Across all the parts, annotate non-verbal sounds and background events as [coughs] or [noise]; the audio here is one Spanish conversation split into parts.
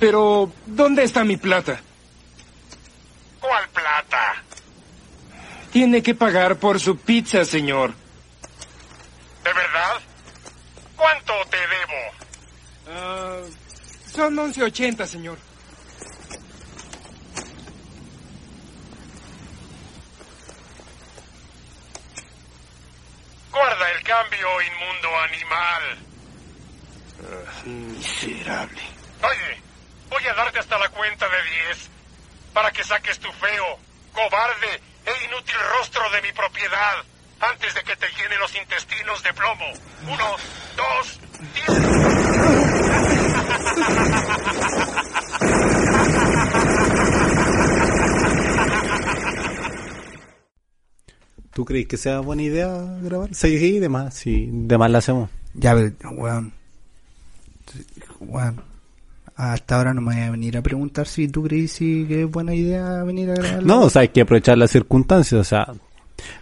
Pero, ¿dónde está mi plata? ¿Cuál plata? Tiene que pagar por su pizza, señor. ¿De verdad? ¿Cuánto te debo? Ah, son 11.80, señor. Guarda el cambio, inmundo animal. Miserable. Oye, voy a darte hasta la cuenta de 10 para que saques tu feo, cobarde e inútil rostro de mi propiedad antes de que te llene los intestinos de plomo. Uno, dos, diez. ¿Tú crees que sea buena idea grabar? Sí, sí, de más, sí, de más la hacemos. Ya, pero, weón. Weón. Hasta ahora no me voy a venir a preguntar si tú crees que es buena idea venir a grabar. No, o sea, hay que aprovechar las circunstancias, o sea,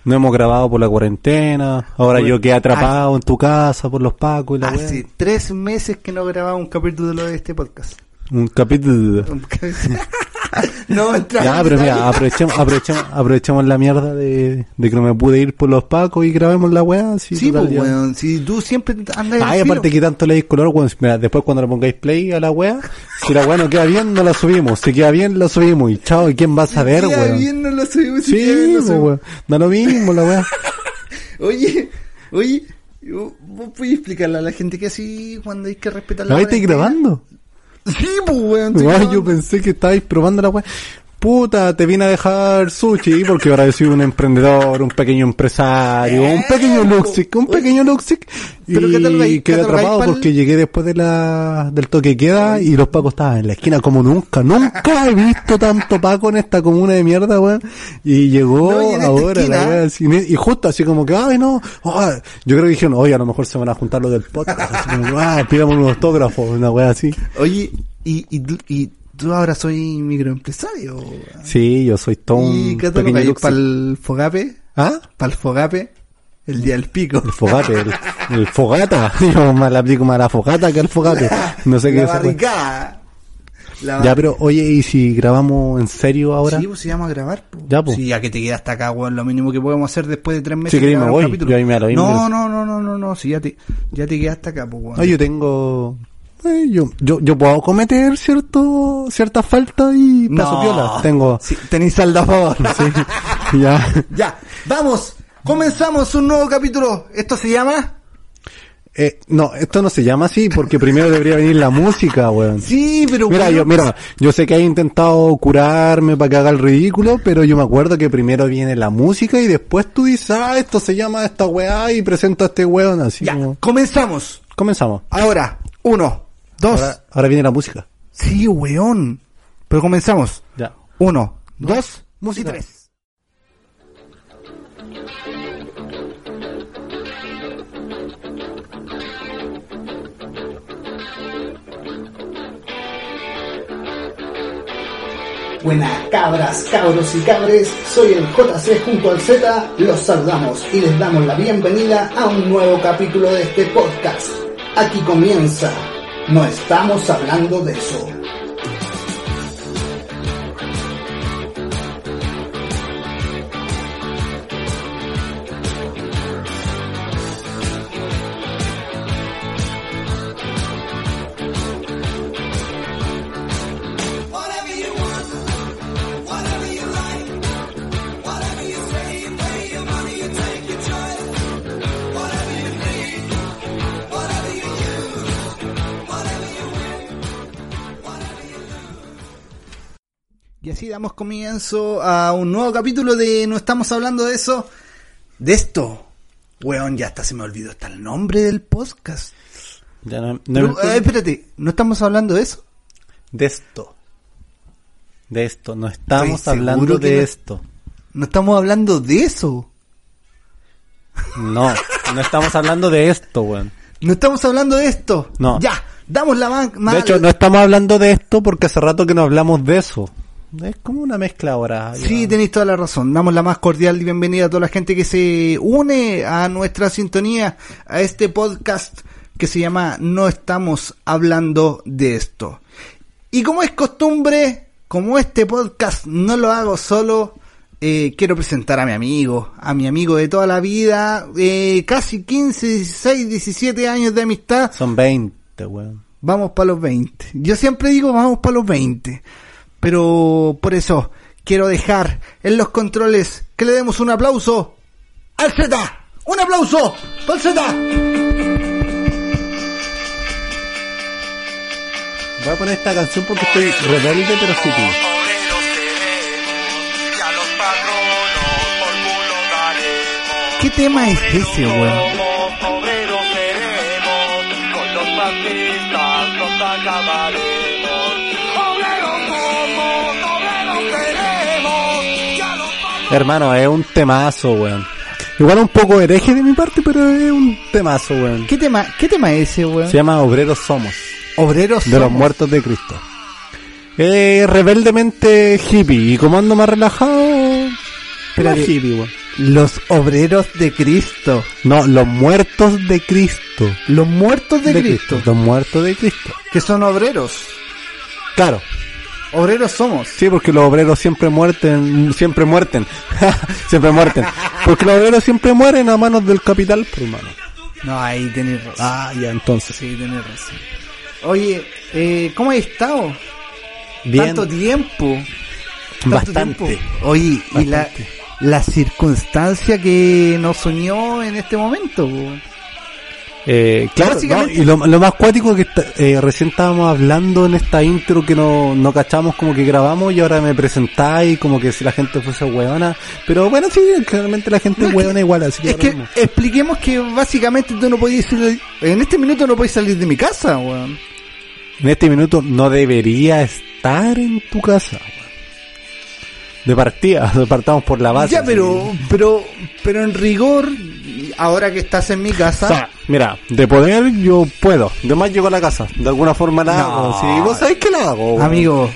no hemos grabado por la cuarentena, ahora yo quedé atrapado en tu casa por los pacos y la Hace weá. tres meses que no grababa un capítulo de este podcast. Un capítulo. [laughs] [laughs] No, entra- Ya, pero mira, aprovechemos, aprovechemos, aprovechemos la mierda de, de que no me pude ir por los pacos y grabemos la weá. así, Sí, pues, weón. Si tú siempre andas Ay, aparte que tanto le color, weón, mira, después cuando le pongáis play a la weá, si la weá no queda bien, no la subimos. Si queda bien, la subimos. Y chao, ¿y quién va a saber, Si queda weón? bien, no lo subimos, si queda bien, pues, subimos. weón. Da lo mismo la weá. [laughs] Oye, oye, ¿vos podés explicarle a la gente que así cuando hay que respetar la ¿La estáis grabando? Sí, pues, weón. yo pensé que estabais probando la weá. Puta, te vine a dejar sushi porque ahora yo soy un emprendedor, un pequeño empresario, un pequeño Luxic, un pequeño Luxic. Pero ¿qué tal Y quedé atrapado pa'l- porque llegué después de la, del toque queda y los pacos estaban en la esquina como nunca. Nunca he visto tanto paco en esta comuna de mierda, weón. Y llegó No, y ahora esquina. la weá así, y justo así como que, ay no, yo creo que dijeron, oye, a lo mejor se van a juntar los del podcast. Así como, que, ah, pidamos un autógrafo, una weá así. Oye, y, y, y tú ahora soy microempresario. weón. Sí, yo soy todo ¿Y qué te lo para el fogape? ¿Ah? Para el fogape, el día del pico. El fogate, el, el fogata. [laughs] Yo más le aplico más la fogata que el fogate. No sé [laughs] qué la weá. barricada. La Ya, pero oye, ¿y si grabamos en serio ahora? Sí, pues si vamos a grabar. pues. Ya, pues. Sí, ya que te quedaste acá, weón, lo mínimo que podemos hacer después de tres meses. Si querés de me voy, yo ahí me lo mismo. No, no, no, no, no, no, si ya te, ya te quedaste acá, pues, weón. Oye, yo tengo... eh, yo, yo, yo puedo cometer cierto, ciertas faltas y paso No. piola. Tengo... Sí, tenéis saldo a favor. [laughs] Sí, ya. Ya, vamos, comenzamos un nuevo capítulo. Esto se llama... Eh, no, esto no se llama así porque primero debería venir la música, weón. Sí, pero... Mira, yo, mira, yo sé que he intentado curarme para que haga el ridículo, pero yo me acuerdo que primero viene la música y después tú dices, ah, esto se llama esta weá y presento a este weón así Ya, como... comenzamos. Comenzamos. Ahora, uno, dos... Ahora, ahora viene la música. Sí, weón. Pero comenzamos. Ya. Uno, dos, Música. y tres. Buenas cabras, cabros y cabres, soy el JC junto al Z, los saludamos y les damos la bienvenida a un nuevo capítulo de este podcast. Aquí comienza, no estamos hablando de eso. Damos comienzo a un nuevo capítulo de No estamos hablando de eso. De esto. Weón, ya hasta se me olvidó hasta el nombre del podcast. Ya no, no- Pero, eh, espérate, ¿no estamos hablando de eso? De esto. De esto. No estamos Estoy hablando de no- esto. No estamos hablando de eso. No, no estamos hablando de esto, weón. No estamos hablando de esto. No. Ya, damos la man- ma- De hecho, no estamos hablando de esto porque hace rato que no hablamos de eso. Es como una mezcla ahora. ya. Sí, tenéis toda la razón. Damos la más cordial bienvenida a toda la gente que se une a nuestra sintonía, a este podcast que se llama No estamos hablando de esto. Y como es costumbre, como este podcast no lo hago solo, eh, quiero presentar a mi amigo, a mi amigo de toda la vida, eh, casi 15, 16, 17 años de amistad. Son 20, weón. Vamos para los 20. Yo siempre digo vamos para los 20. Pero por eso quiero dejar en los controles que le demos un aplauso al Z. Un aplauso el Z. Voy a poner esta canción porque estoy rebelde pero daremos. ¿Qué tema es ese, weón? Hermano, es un temazo, weón. Igual un poco hereje de mi parte, pero es un temazo, weón. ¿Qué tema, qué tema es ese, weón? Se llama Obreros Somos, Obreros de los muertos de Cristo. Eh, rebeldemente hippie, y como ando más relajado, más hippie, weón. Los obreros de Cristo. No, los muertos de Cristo. Los muertos de, Cristo. Los muertos de Cristo. Que son obreros. Claro, Obreros somos. sí, porque los obreros siempre muerten, siempre muerten, [laughs] siempre muerten. Porque los obreros siempre mueren a manos del capital, pues, hermano. No, ahí tenés razón. Ah, ya, entonces. Sí, tenés razón. Oye, eh, ¿cómo has estado? Bien, Tanto tiempo. Tanto bastante. tiempo. Oye, y la, la circunstancia que nos unió en este momento. Eh, claro, y lo, lo más cuático que está- eh, recién estábamos hablando en esta intro que no, no cachamos como que grabamos y ahora me presentáis como que si la gente fuese hueona. Pero bueno, sí, claramente la gente No, es hueona que- igual, así que... Es que expliquemos que básicamente tú no podías salir, en este minuto no podías salir de mi casa, weón. En este minuto no debería estar en tu casa. weón. De partida, [laughs] partamos por la base. ya, pero, pero, pero en rigor, ahora que estás en mi O casa, sea, mira, de poder yo puedo. De más llego a la casa. De alguna forma la No. hago. Sí, vos sabés que la hago. amigo,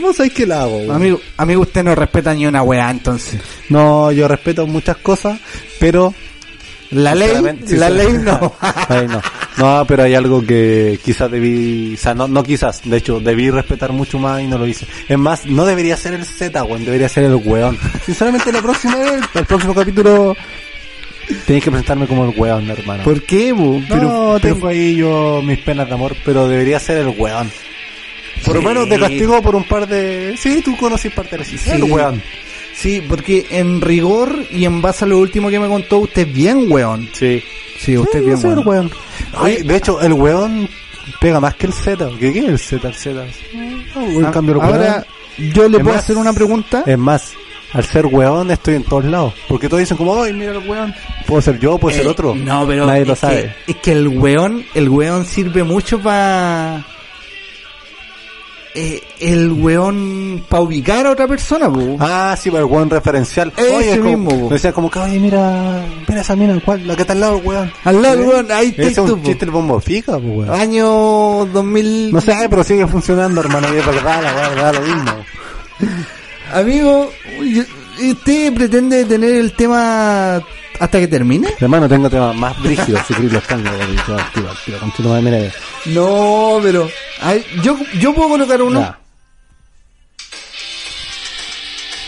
Vos sabés que la hago. weón. amigo, amigo, usted no respeta ni una weá, entonces. No, yo respeto muchas cosas, pero La ley, la sí, ley sí. no. [laughs] Ay, no. No, pero hay algo que quizás debí, o sea, no, no quizás, de hecho, debí respetar mucho más y no lo hice. Es más, no debería ser el Z, weón, debería ser el weón. Sinceramente, la próxima vez, el próximo capítulo, tenéis que presentarme como el weón, hermano. ¿Por qué, bu? no, tengo ahí yo mis penas de amor, pero debería ser el weón. Por lo Sí. menos te castigo por un par de... Sí, tú conoces parte de Sí. El weón. Sí, porque en rigor y en base a lo último que me contó, usted es bien weón. Sí. Sí, usted es bien el weón. Oye, de hecho, el weón pega más que el Z. ¿Qué, qué es el Z? El Z. No, en Ah, cambio, el Ahora, yo le puedo más- hacer una pregunta. Es más, al ser weón estoy en todos lados. Porque todos dicen como, ay, mira el weón. Puedo ser yo, puede ser Eh, otro. No, pero Nadie lo que- sabe. es que el weón, el weón sirve mucho para el weón para ubicar a otra persona, bu. Ah, sí, el weón referencial. Oye, es como- mismo, po. Decía como que, oye, mira, mira esa mina, ¿cuál? La que está al lado, weón. Al lado, ¿Eh? weón, ahí Ese es un po. chiste el bombo fica, po, weón. Año 2000. No sé, pero sigue funcionando, hermano. Y es verdad, la lo mismo. Amigo, ¿usted pretende tener el tema hasta que termine? Hermano, tengo temas más brígidos, si los madre, mira, No, pero ay, yo yo puedo colocar uno.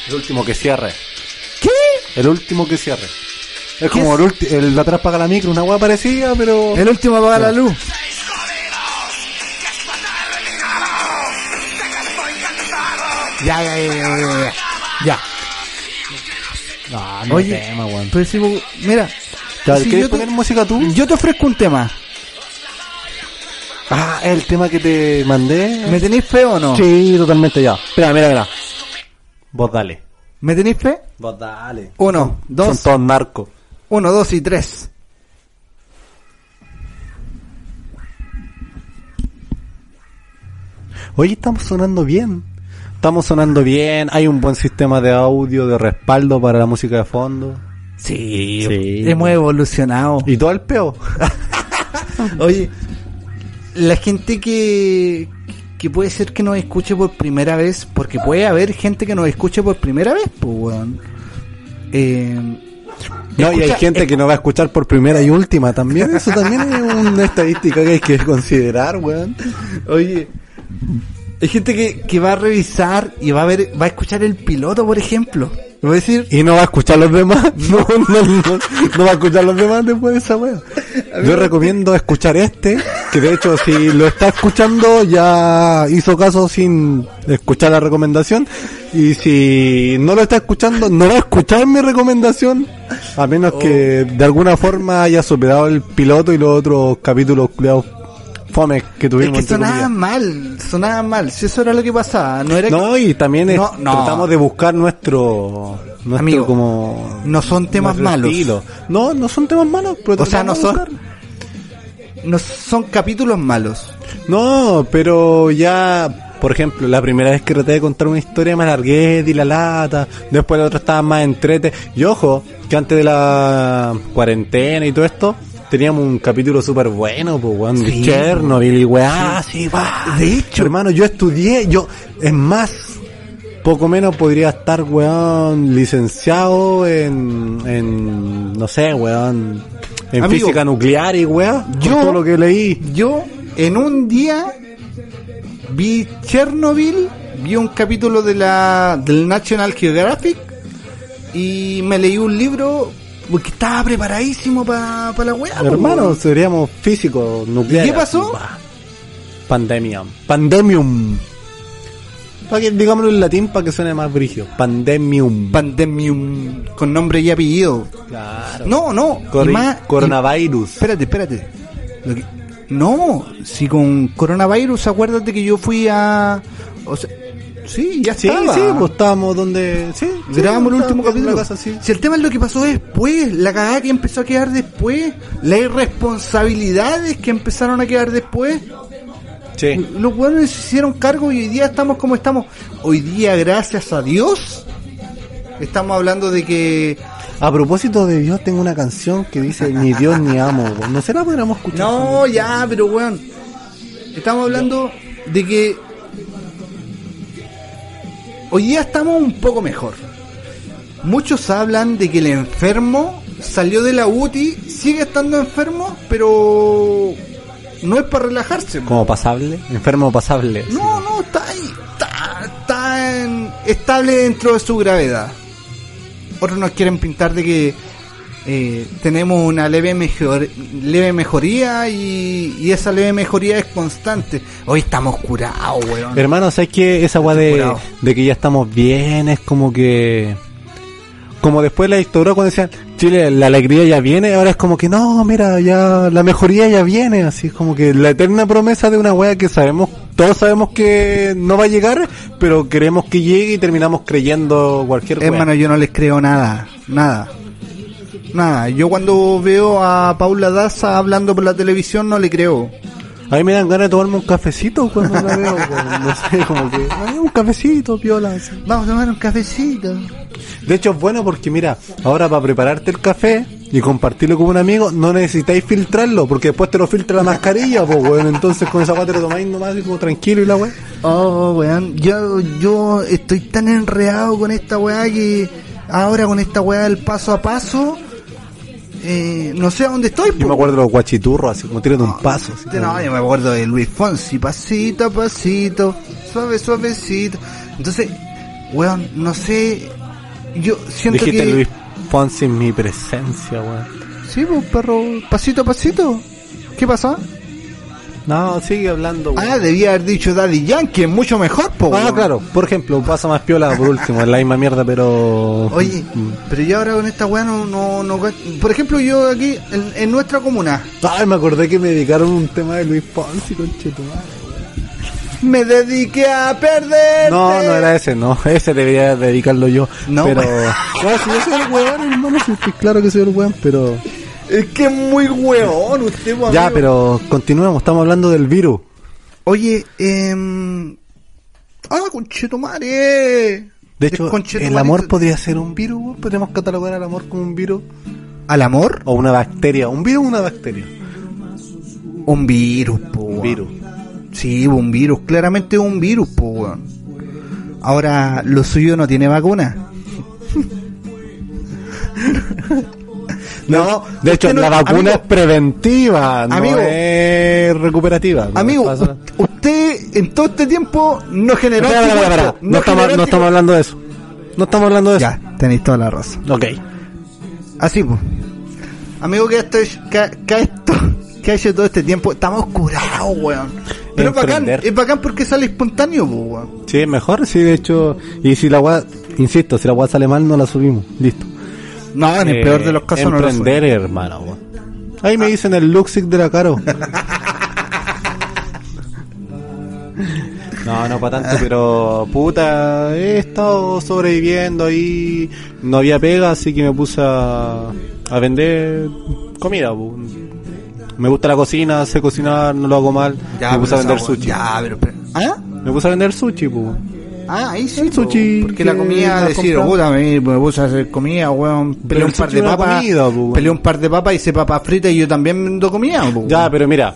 El último que cierre. ¿Qué? El último que cierre. Es ¿Qué como es? el, el de atrás paga la micro, una hueá parecida, pero... El último apaga la luz. Ya, ya, ya, ya, ya, ya. Ya. No, no Oye, tema, weón. pero si, mira, Ya, si ¿Quieres yo te- poner música tú? yo te ofrezco un tema. Ah, el tema que te mandé. ¿Me tenéis fe o no? Sí, totalmente ya. Espera, mira, mira. Vos dale. ¿Me tenéis fe? Vos dale. Uno, Son dos, todos narcos. uno, dos y tres. Oye, estamos sonando bien. Estamos sonando bien, hay un buen sistema de audio, de respaldo para la música de fondo. Sí, Sí. hemos evolucionado. Y todo el peo. [laughs] Oye, la gente que, que puede ser que nos escuche por primera vez, porque puede haber gente que nos escuche por primera vez, pues, weón. Eh, No, y hay gente que no va a escuchar por primera y última también. Eso también es una estadística que hay que considerar, weón. Oye, hay gente que, que va a revisar y va a ver, va a escuchar el piloto, por ejemplo. A decir, Y no va a escuchar los demás. [laughs] No, no, no, no va a escuchar los demás después de esa wea. Yo recomiendo escuchar este, que de hecho si lo está escuchando ya hizo caso sin escuchar la recomendación. Y si no lo está escuchando, no va a escuchar mi recomendación. A menos que de alguna forma haya superado el piloto y los otros capítulos culiados fome que es tuvimos. que entre sonaban mal, sonaban mal. Si eso era lo que pasaba, no era que- No, y también es- No, no. tratamos de buscar nuestro, nuestro Amigo, como no son temas malos. estilo. No, no son temas malos, pero O sea, no son- no son capítulos malos. No, pero ya, por ejemplo, la primera vez que traté de contar una historia me alargué, di la lata, después la otra estaba más entrete. Y ojo, que antes de la cuarentena y todo esto, teníamos un capítulo súper bueno, pues, weón, de Sí, Chernobyl y weá, sí, va. De hecho. hermano, yo estudié, yo, es más, poco menos podría estar, weón, licenciado en, en, no sé, weón, en Amigo, física nuclear y weá, yo- todo lo que leí. Yo, en un día, vi Chernobyl, vi un capítulo de la, del National Geographic y me leí un libro porque estaba preparadísimo para la weá. Hermano, seríamos físicos nucleares. ¿Y qué pasó? Pandemium. Pandemium. Para que digámoslo en latín para que suene más brigio. Pandemium. Pandemium con nombre y apellido. claro. No, no. Más- coronavirus. y- espérate, espérate. Que- no, si con coronavirus, acuérdate que yo fui a. O sea, sí, ya sí, estaba. sí, pues estábamos donde. Sí, sí, Grabamos el último capítulo. casa, sí. Si el tema es lo que pasó después, la cagada que empezó a quedar después, las irresponsabilidades que empezaron a quedar después, Sí. los buenos se hicieron cargo y hoy día estamos como estamos. Hoy día, gracias a Dios, estamos hablando de que A propósito de Dios, tengo una canción que dice Ni Dios ni amo. ¿No se la podríamos escuchar? No, ya, pero weón. Estamos hablando de que hoy día estamos un poco mejor. Muchos hablan de que el enfermo salió de la UTI, sigue estando enfermo, pero no es para relajarse. Como pasable. Enfermo pasable. No, no, está ahí, está, está en- estable dentro de su gravedad. Otros nos quieren pintar de que eh, tenemos una leve, mejor, leve mejoría y, y esa leve mejoría es constante. Hoy estamos curados, weón. Hermano, ¿sabes qué? Esa weá de, de que ya estamos bien es como que. Como después la dictadura cuando decían, Chile, la alegría ya viene, ahora es como que no, mira, ya la mejoría ya viene, así es como que la eterna promesa de una weá que sabemos, todos sabemos que no va a llegar, pero queremos que llegue y terminamos creyendo cualquier weá. Hermano, yo no les creo nada, nada. Nada, yo cuando veo a Paula Daza hablando por la televisión no le creo. A mí me dan ganas de tomarme un cafecito cuando la veo, [laughs] weón, no sé, como que, "Ay, un cafecito, piola, así. Vamos a tomar un cafecito. De hecho es bueno porque mira, ahora para prepararte el café y compartirlo con un amigo, no necesitáis filtrarlo, porque después te lo filtra la mascarilla, pues weón, entonces con esa weá te lo tomáis nomás así como tranquilo y la weá. Oh, weón, yo, yo estoy tan enredado con esta weá que ahora con esta weá del paso a paso, eh, no sé a dónde estoy. Yo me acuerdo de los guachiturros, así como tírate un paso. así No, como- yo me acuerdo de Luis Fonsi, pasito a pasito, suave, suavecito. Entonces, weón, no sé, yo siento Dijiste que... Luis Fonsi en mi presencia, weón. Sí, pues, perro, pasito a pasito. ¿Qué pasó? No, sigue hablando, weón. Ah, debía haber dicho Daddy Yankee, mucho mejor, po. Ah, claro, por ejemplo, pasa más piola por último, es la misma mierda, pero... Oye, pero yo ahora con esta weá no, no, no... Por ejemplo, yo aquí, en, en nuestra comuna, Ay, me acordé que me dedicaron un tema de Luis Fonsi, conchetumare. me dediqué a perder. No, no era ese, no. Ese debería dedicarlo yo. No, pero. [laughs] pues. No, si yo soy el weón, hermano, si estoy claro que soy el weón, pero. Es que es muy weón usted, Ya, amigo. pero continuemos, estamos hablando del virus. Oye, em, ¡Ah, conchetumare! De hecho, el amor podría ser un virus, weón. podríamos catalogar al amor como un virus ¿Al amor? o una bacteria. Un virus o una bacteria. Un virus, po. Un virus. Sí, un virus, claramente un virus, po, weón. Ahora, lo suyo no tiene vacuna. [laughs] no, De hecho, no- la vacuna amigo, es preventiva, no Amigo. es recuperativa. Amigo, usted en todo este tiempo no generó Espera, espera, espera, anticuerpos, espera. No, estamos, no estamos hablando de eso. No estamos hablando de eso. Ya, tenéis toda la razón. Ok. Así pues. Amigo, que esto es- que, que esto [laughs] que ha hecho todo este tiempo, estamos curados, weón. Pero es bacán, es bacán porque sale espontáneo, pues, weón. Sí, es mejor, sí, de hecho. Y si la weá, insisto, si la weá sale mal, no la subimos. Listo. No, en el Eh, peor de los casos no lo Emprender, hermano, weón. Ahí me dicen el Luxic de la Caro. No, no para tanto, pero puta, he estado sobreviviendo ahí, no había pega, así que me puse a, a vender comida. pu. Me gusta la cocina, sé cocinar, no lo hago mal. me puse a vender sushi. Ya, pero, pero- ¿Ah? Me puse a vender sushi, pu. Ah, ahí sí. El sushi Porque la comida, decir, puta, me, puse a hacer comida, weón. Peleé el un par de papas. weón. Peleé un par de papas, hice papas fritas y yo también vendo comida, po, Ya, weón. pero mira.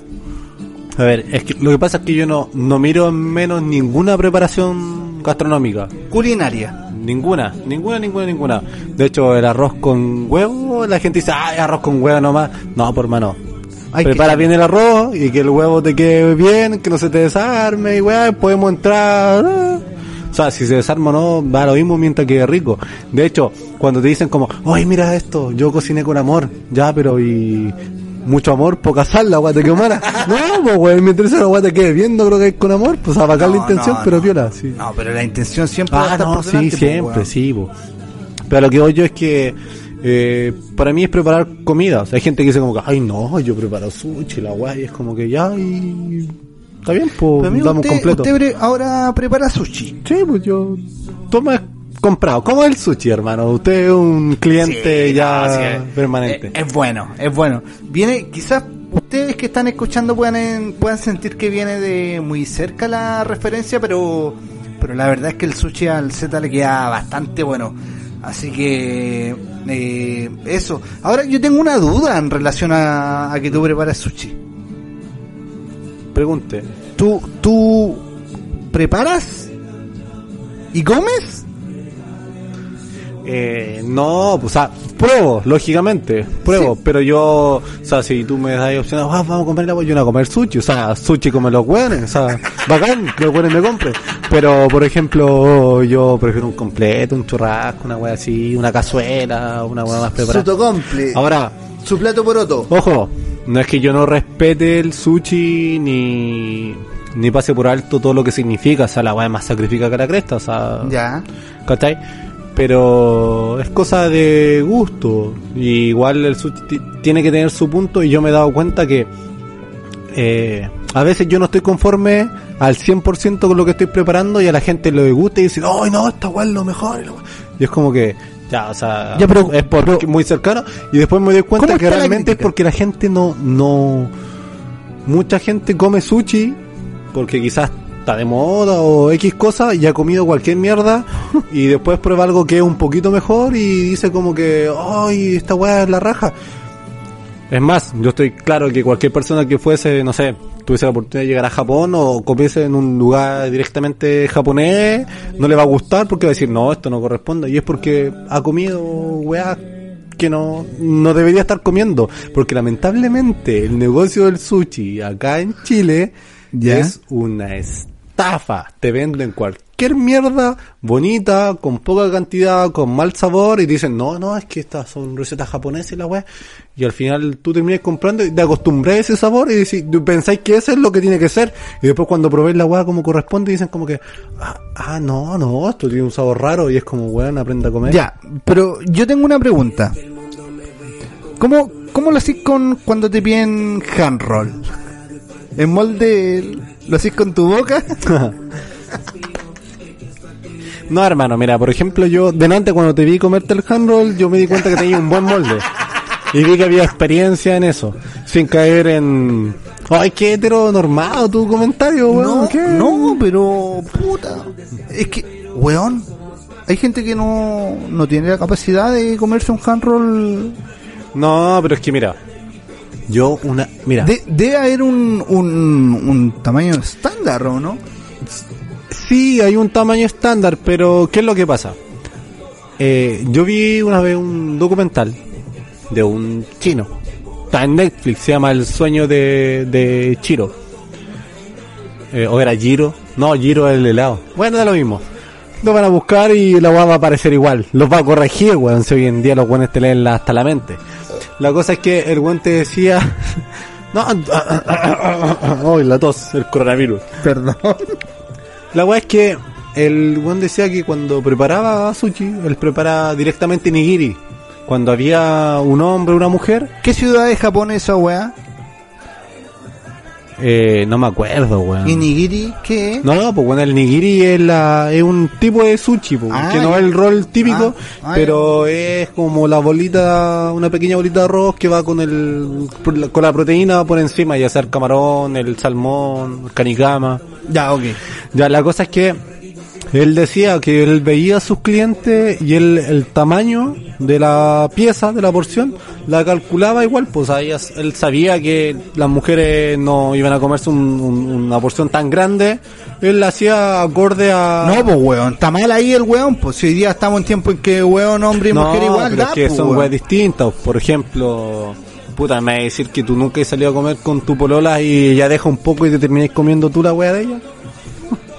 A ver, es que lo que pasa es que yo no, no miro en menos ninguna preparación gastronómica. Culinaria. Ninguna, ninguna, ninguna, ninguna. De hecho, el arroz con huevo, la gente dice, ah, arroz con huevo nomás. No, por mano. Que Prepara bien el arroz y que el huevo te quede bien, que no se te desarme y weá, podemos entrar. O sea, si se desarma o no, va lo mismo mientras quede rico. De hecho, cuando te dicen como, oye, mira esto, yo cociné con amor, ya, pero y mucho amor, poca sal, la weá te quedó mala. [laughs] no, pues weón, me interesa la quede bien, no creo que es con amor, pues a la No, intención, no, pero no. viola, sí. No, pero la intención siempre va a Ah, estar no, por sí, delante, po, siempre, sí, po. Pero lo que voy yo es que eh, para mí es preparar comida. O sea, hay gente que dice como que, ay, no, yo preparo sushi, la guay, es como que ya, y está bien, pues, amigo, damos usted, completo. usted pre- ahora prepara sushi. Sí, pues yo, toma comprado. ¿Cómo es el sushi, hermano? Usted es un cliente Sí, ya no, sí, es- permanente. Es, es bueno, es bueno. Viene, quizás ustedes que están escuchando puedan, puedan sentir que viene de muy cerca la referencia, pero, pero la verdad es que el sushi al Z le queda bastante bueno. Así que, eh, eso. Ahora yo tengo una duda en relación a, a que tú preparas sushi. Pregunte. ¿Tú, tú preparas y comes? Eh, no, o sea, pruebo, lógicamente, pruebo, pero yo, o sea, si tú me das opción, ah, vamos a comer la yo no a comer sushi, o sea, sushi como los hueones, o sea, [laughs] bacán que los hueones me compren, pero por ejemplo, yo prefiero un completo, un churrasco, una hueá así, una cazuela, una hueá más preparada. Sotocomple. Ahora, Su plato poroto. Ojo, no es que yo no respete el sushi ni, ni pase por alto todo lo que significa, o sea, la weá es más sacrifica que la cresta, o sea, Ya. ¿cachai? Pero es cosa de gusto, y igual el sushi ti- tiene que tener su punto, y yo me he dado cuenta que eh, a veces yo no estoy conforme al 100% con lo que estoy preparando, y a la gente le gusta y dice, ¡ay no, esta weá es lo mejor! y la weá". Y es como que, ya, o sea, Ya, pero- es porque muy cercano, y después me doy cuenta ¿Cómo que realmente es porque la gente no, no, mucha gente come sushi porque quizás está de moda o X cosa y ha comido cualquier mierda [laughs] y después prueba algo que es un poquito mejor y dice como que, ay, esta weá es la raja. Es más, yo estoy claro que cualquier persona que fuese, no sé, tuviese la oportunidad de llegar a Japón o comiese en un lugar directamente japonés, no le va a gustar porque va a decir, no, esto no corresponde. Y es porque ha comido weá que no, no debería estar comiendo. Porque lamentablemente el negocio del sushi acá en Chile Ya. es una estafa. Te venden cualquier mierda bonita, con poca cantidad, con mal sabor y dicen, no, no, es que estas son recetas japonesas y la weá. Y al final tú terminas comprando y te acostumbras a ese sabor y decís, pensáis que eso es lo que tiene que ser. Y después cuando probéis la weá como corresponde dicen como que, ah, ah, no, no, esto tiene un sabor raro y es como, weón, aprende a comer. Ya, pero yo tengo una pregunta. ¿Cómo, cómo lo haces con cuando te piden hand roll? ¿En molde lo haces con tu boca? [laughs] No, hermano, mira, por ejemplo, yo delante cuando te vi comerte el hand roll, yo me di cuenta que tenía un buen molde. Y vi que había experiencia en eso, sin caer en Ay, qué heteronormado tu comentario, weón. No, ¿qué? no, pero puta. Es que, weón, hay gente que no, no tiene la capacidad de comerse un hand roll. No, pero es que mira. Yo una... Mira. De- debe haber un, un, un tamaño estándar, ¿o no? Sí, hay un tamaño estándar, pero ¿qué es lo que pasa? Eh, yo vi una vez un documental de un chino. Está en Netflix, se llama El sueño de, de Chiro. Eh, ¿O era Giro? No, Giro es el helado. Bueno, da lo mismo. Lo van a buscar y la weá va a aparecer igual. Los va a corregir, weón, si hoy en día los weones te leen hasta la mente. La cosa es que el weón te decía... [laughs] no, [laughs] Ay, la tos, el coronavirus. Perdón. La weá es que el weón decía que cuando preparaba sushi, él prepara directamente nigiri. Cuando había un hombre una mujer, ¿Qué ciudad es Japón esa weá? eh, no me acuerdo, weón. ¿Y nigiri qué es? No, no, pues bueno, el nigiri es, la, es un tipo de sushi, pues, Ah, que no ya. es el rol típico, Ah, ah, pero es como la bolita, una pequeña bolita de arroz que va con el con la proteína por encima, ya sea el camarón, el salmón, el canicama. Ya, ok. Ya, la cosa es que él decía que él veía a sus clientes y él, el tamaño de la pieza, de la porción, la calculaba igual, pues él sabía que las mujeres no iban a comerse un- un- una porción tan grande, él la hacía acorde a... No, pues weón, está mal ahí el weón, pues si hoy día estamos en tiempo en que weón, hombre y No, mujer igual, pero da, es que pues, son weón. weas distintas. Por ejemplo, puta, me va a decir que tú nunca has salido a comer con tu polola y ella deja un poco y te termináis comiendo tú la wea de ella.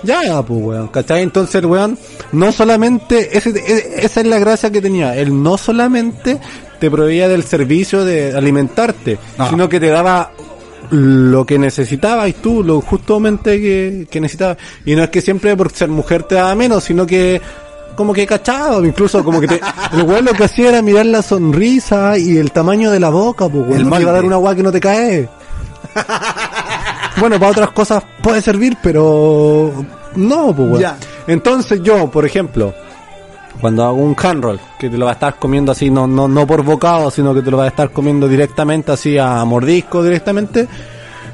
Ya, pues weón, ¿cachai? Entonces weón, no solamente, ese, e- esa es la gracia que tenía, él no solamente te proveía del servicio de alimentarte, No. sino que te daba lo que necesitabas y tú, lo justamente que, que necesitabas. Y no es que siempre por ser mujer te daba menos, sino que como que cachado, incluso como que te, [laughs] el weón lo que hacía era mirar la sonrisa y el tamaño de la boca, pues weón, El no te iba a dar una agua que no te cae. [laughs] Bueno, para otras cosas puede servir, pero no, pues. Ya. Entonces yo, por ejemplo, cuando hago un hand roll, que te lo vas a estar comiendo así, no, no, no por bocado, sino que te lo vas a estar comiendo directamente así a mordisco directamente,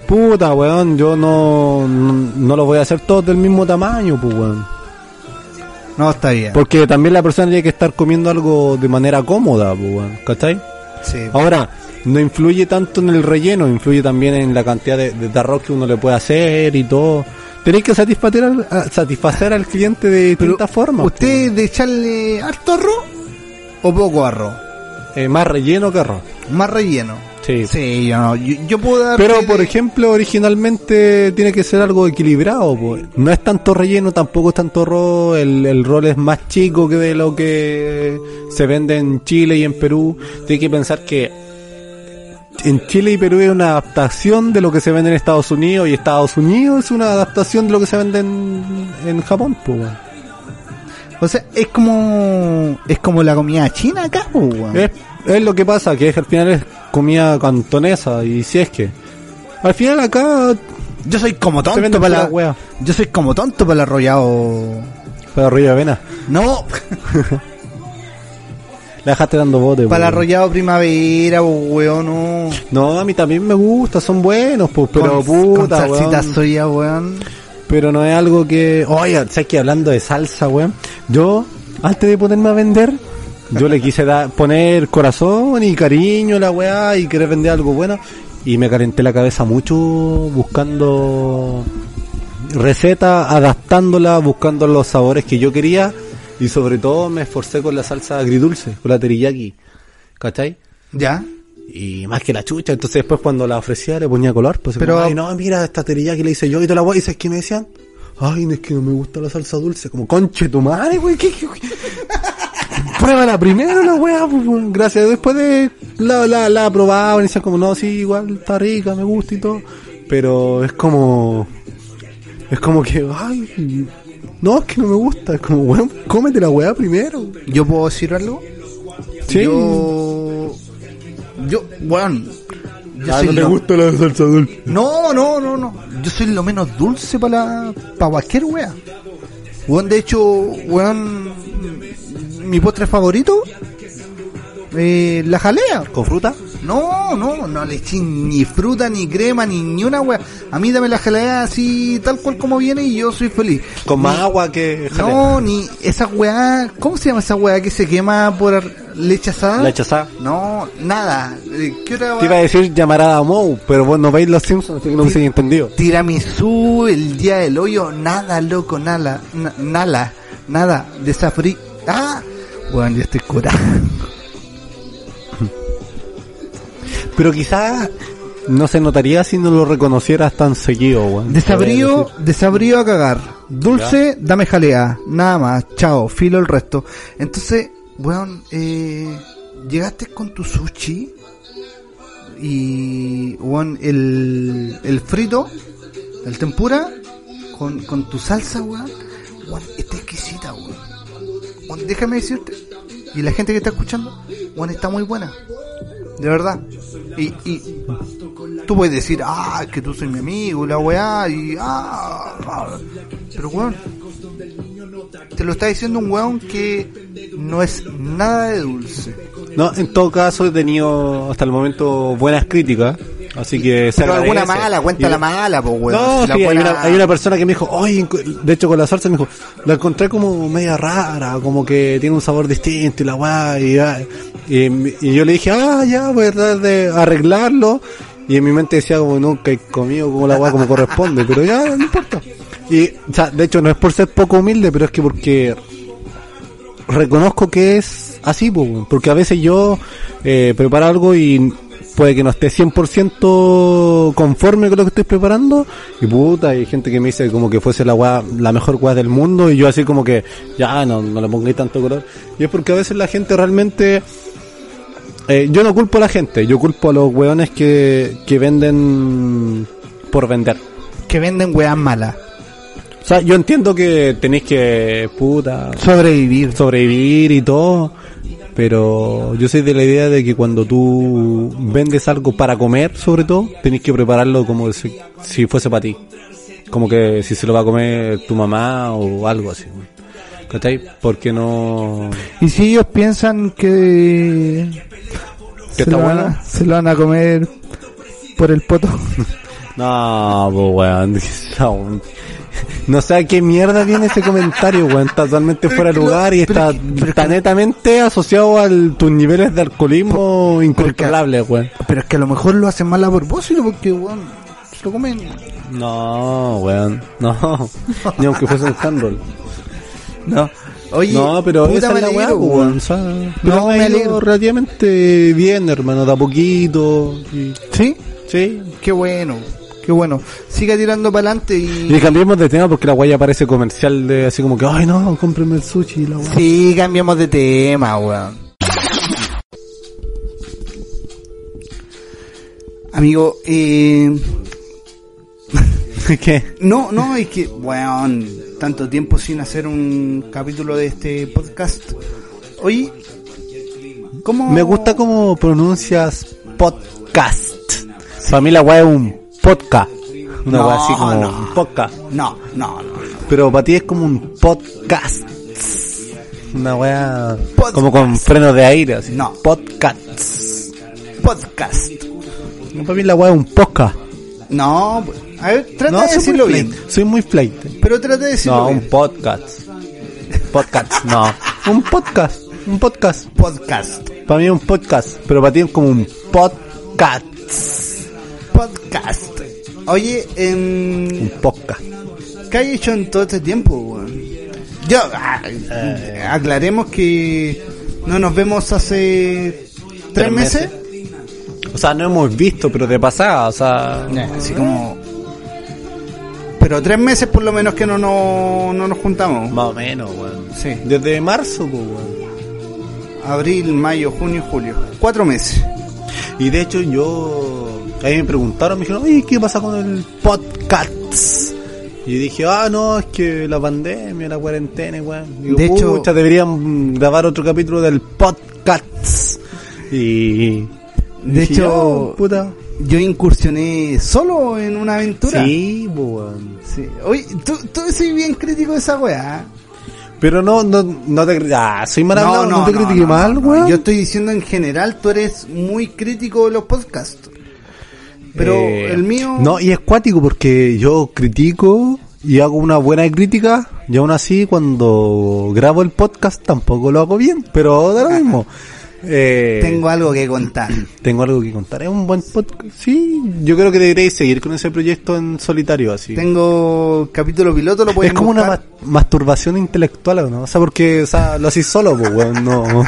puta weón, yo no, no, no lo voy a hacer todos del mismo tamaño, pues weón. No, está bien. Porque también la persona tiene que estar comiendo algo de manera cómoda, pues weón, ¿cachai? Sí. Ahora, no influye tanto en el relleno, influye también en la cantidad de, de arroz que uno le puede hacer y todo. Tenéis que satisfacer al, satisfacer al cliente de distintas formas. ¿Usted de echarle harto arroz o poco arroz? Eh, más relleno que arroz. Más relleno. Sí. Sí, yo no. Yo, yo puedo dar. Pero, por ejemplo, originalmente tiene que ser algo equilibrado. pues. No es tanto relleno, tampoco es tanto arroz. El, el rol es más chico que de lo que se vende en Chile y en Perú. Tiene que pensar que en Chile y Perú es una adaptación de lo que se vende en Estados Unidos y Estados Unidos es una adaptación de lo que se vende en, en Japón. Pues, weón. O sea, es como. Es como la comida china acá, pues, weón. es, es lo que pasa, que es al final es comida cantonesa y si es que... Al final acá Yo soy como tonto para la. wea. Yo soy como tonto para el arrollado. Para rollo de avena. No, [laughs] La dejaste dando bote. para el arrollado primavera, weón, no. No, a mí también me gusta, son buenos, pues, pero con, puta, con salsita weón. soya, weón. Pero no es algo que... Oye, ¿sabes que hablando de salsa, weón? Yo, antes de ponerme a vender, yo le quise dar, poner corazón y cariño a la weá y querer vender algo bueno. Y me calenté la cabeza mucho buscando recetas, adaptándola, buscando los sabores que yo quería. Y sobre todo me esforcé con la salsa agridulce, con la teriyaki. ¿Cachai? Ya. Y más que la chucha, entonces después cuando la ofrecía le ponía color, pues Pero- pero ay no, mira esta teriyaki le hice yo y toda la weá, y ¿sabes qué me decían? Ay, es que no me gusta la salsa dulce, como conche tu madre, güey, ¿qué, qué, qué? [laughs] Pruébala primero la weá, pues, gracias, después de la, la, la probaban y decían como, no, sí, igual está rica, me gusta y todo, pero es como, es como que, ay, no, es que no me gusta, es como, weón, cómete la weá primero. ¿Yo puedo decir algo? Sí. Yo. Yo, weón. Yo Ah, soy no te lo- gusta la salsa dulce. No, no, no, no. Yo soy lo menos dulce para para cualquier wea. Weón, de hecho, weón, mi postre favorito, eh, la jalea. ¿Con fruta? No, no, no le eché ni fruta, ni crema, ni, ni una weá. A mí dame la jalea así, tal cual como viene y yo soy feliz. Con más Ni- agua que jalea. No, ni esa weá, ¿cómo se llama esa weá que se quema por leche asada? Leche asada. No, nada. Eh, ¿Qué otra Te iba a decir llamarada Mou, pero vos no veis los Simpsons, así que no me sigue entendido. Tiramisú, el día del hoyo, nada, loco, nada, na- nada, nada, desafrí. Ah, bueno, ya estoy curado. Pero quizás no se notaría si no lo reconocieras tan seguido, weón. Desabrío, desabrío a cagar. Dulce, dame jalea. Nada más. Chao, filo el resto. Entonces, weón, eh, llegaste con tu sushi y, weón, el, el frito, el tempura, con, con tu salsa, weón. Weón, está exquisita, weón. Weón, déjame decirte. Y la gente que está escuchando, weón, está muy buena. De verdad. Y, y tú puedes decir, ah, que tú soy mi amigo, la weá, y ah, ah. pero weón, te lo está diciendo un weón que no es nada de dulce. No, en todo caso he tenido hasta el momento buenas críticas, así que se Pero alguna mala, cuenta la mala, pues weón. No, Si sí, hay, una, hay una persona que me dijo, oye, de hecho con la salsa me dijo, la encontré como media rara, como que tiene un sabor distinto y la weá, y, y, y yo le dije, ah, ya, voy a tratar de arreglarlo, y en mi mente decía como nunca he comido como la weá como corresponde, pero ya, no importa. Y, o sea, de hecho no es por ser poco humilde, pero es que porque reconozco que es así, porque a veces yo eh, preparo algo y puede que no esté 100% conforme con lo que estoy preparando. Y puta, hay gente que me dice como que fuese la la mejor weá del mundo. Y yo así como que ya no, no le pongáis tanto color. Y es porque a veces la gente realmente eh, yo no culpo a la gente, yo culpo a los weones que, que venden por vender. que venden weas malas. O sea, yo entiendo que tenéis que, puta, Sobrevivir. sobrevivir y todo, pero yo soy de la idea de que cuando tú vendes algo para comer, sobre todo, tenés que prepararlo como si, si fuese para ti. Como que si se lo va a comer tu mamá o algo así. ¿Cachai? Porque no... Y si ellos piensan que, ¿Que se, lo van a, se lo van a comer por el poto. [laughs] No, pues weón. [laughs] no. No sé a qué mierda viene ese comentario, weón. Está totalmente fuera de lugar y está, está netamente asociado a tus niveles de alcoholismo incontrolables, weón. Pero es que a lo mejor lo hacen mal a propósito porque, weón, se lo comen. No, weón. No. [laughs] Ni aunque fuese un handroll. No. Oye, No, pero puta, esa es la weá, alegro, pues, weón. weón. O sea, pero No, me me ha ido alegro. relativamente bien, hermano. Da poquito. y- ¿Sí? Sí. Qué bueno, qué bueno. Siga tirando para adelante y... Y cambiemos de tema porque la guaya parece comercial de así como que, ay no, cómpreme el sushi y la weá. Sí, cambiamos de tema, weón. Amigo, eh... [laughs] ¿Qué? No, no, es que, weón, tanto tiempo sin hacer un capítulo de este podcast. Oye, ¿cómo...? Me gusta cómo pronuncias podcast. Para mí la weá es un podcast. Una No, así como no. un podcast. No, no, no. Pero para ti es como un podcast. Una weá Podcast. como con frenos de aire, así. No. Podcast. Podcast. No, para mí la weá es un podcast. No, pues, a ver, trata No, de soy decirlo muy bien. flight. Soy muy flight. Pero trata de decirlo No, un bien. podcast. Podcast, no. [laughs] Un podcast. Un podcast. Podcast. Para mí es un podcast. Pero para ti es como un podcast. Podcast. Oye, em, Un podcast. ¿qué hay hecho en todo este tiempo, weón? Yo, ah, aclaremos que no nos vemos hace tres, Tres meses. O sea, no hemos visto, pero de pasada, o sea... Eh, Así como... Pero tres meses por lo menos que no, no, no nos juntamos. Más o menos, weón. Sí. Desde marzo, pues, weón. Abril, mayo, junio, julio. Cuatro meses. Y de hecho yo... Ahí me preguntaron, me dijeron, oye, ¿qué pasa con el podcast? Y dije, ah, no, es que la pandemia, la cuarentena, weón. Digo, De hecho- pucha, deberían grabar otro capítulo del podcast. Y... De dije, hecho, "Oh, puta. Yo incursioné solo en una aventura. Sí, pues, weón. Sí. Oye, tú, tú soy bien crítico de esa weá. Pero no, no, no te... Ah, soy mal hablado, no, te critiqué no, mal, no, no. weón. Yo estoy diciendo en general, tú eres muy crítico de los podcasts. Pero Eh, el mío... No, y es cuático porque yo critico y hago una buena crítica y aún así cuando grabo el podcast tampoco lo hago bien, pero da lo mismo. [laughs] Eh, Tengo algo que contar. [clears throat] tengo algo que contar. Es un buen podcast. Sí, yo creo que deberéis seguir con ese proyecto en solitario así. Tengo capítulo piloto, lo pueden es como una buscar. ma- masturbación intelectual, ¿o ¿no? O sea, porque o sea, lo hacís solo, pues, weón, no. [laughs]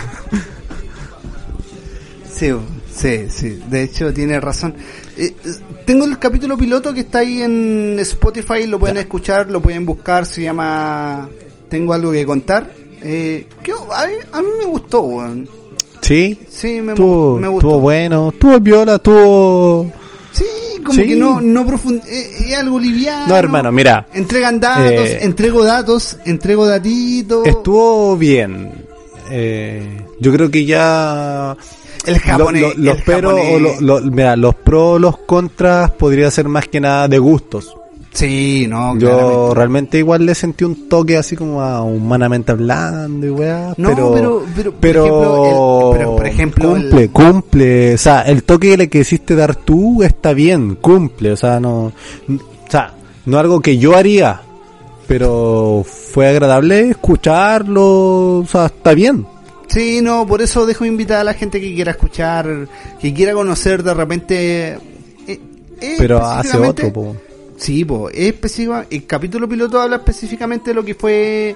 Sí, sí, sí. De hecho, tiene razón. Eh, eh, tengo el capítulo piloto que está ahí en Spotify, lo pueden escuchar, lo pueden buscar, se llama Tengo algo que contar. Eh, que a, mí, a mí me gustó, weón. Sí, Sí, me, estuvo, me gustó. estuvo bueno, estuvo viola, estuvo... Sí, como Sí. que no, no profund... eh, es algo liviano. No, hermano, mira. Entregan datos, Eh, entrego datos, entrego datitos. Estuvo bien. Eh, yo creo que ya El japonés. lo- lo- los el pero japonés. o lo- lo- mira, los pros, los contras podría ser más que nada de gustos. Sí, no, Yo claramente. realmente igual le sentí un toque así como a humanamente hablando y weá, No, pero, pero- pero, por pero, ejemplo, el- pero, por ejemplo, cumple, el- cumple, o sea, el toque que le quisiste dar tú está bien, cumple, o sea, no, o sea, no algo que yo haría, pero fue agradable escucharlo, o sea, está bien. Sí, no, por eso dejo invitada a la gente que quiera escuchar, que quiera conocer de repente. eh, eh, Pero hace otro, po. Sí, po, es específica- el capítulo piloto habla específicamente de lo que fue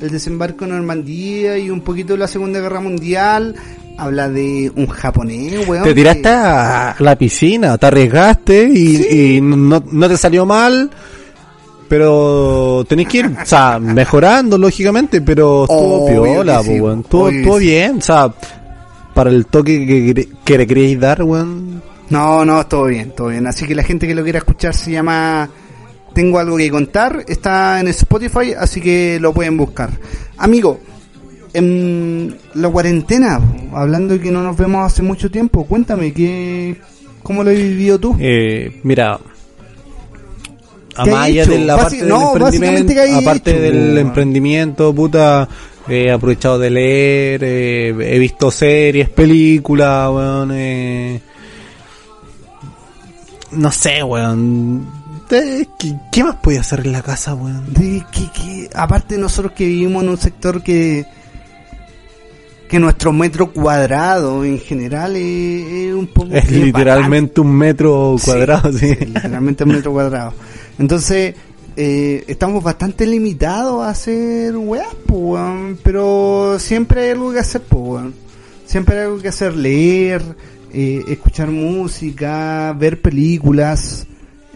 el desembarco en Normandía y un poquito de la Segunda Guerra Mundial. Habla de un japonés, weón. Te tiraste que- a la piscina, te arriesgaste y, y no, no te salió mal, pero tenés que ir, o sea, mejorando lógicamente, pero estuvo Obvio piola, po, sí, weón. estuvo, estuvo bien, o sea, para el toque que le queréis dar, weón. No, no, todo bien, todo bien. Así que la gente que lo quiera escuchar se llama Tengo algo que contar. Está en Spotify, así que lo pueden buscar. Amigo, en la cuarentena, hablando de que no nos vemos hace mucho tiempo, cuéntame, ¿qué, ¿cómo lo has vivido tú? Eh, mira, a de la Basi- parte del no, básicamente, ¿qué has emprendimiento, aparte hecho, del emprendimiento, puta, he aprovechado de leer, eh, he visto series, películas, weón, eh, no sé, weón. ¿Qué, qué más podía hacer en la casa, weón? De que, que, aparte de nosotros que vivimos en un sector que que nuestro metro cuadrado en general es, es un poco Es es literalmente un metro cuadrado, sí. sí, literalmente un metro cuadrado. Entonces, eh, estamos bastante limitados a hacer weas, weón. Pero siempre hay algo que hacer, weón. Siempre hay algo que hacer, leer, eh, escuchar música, ver películas.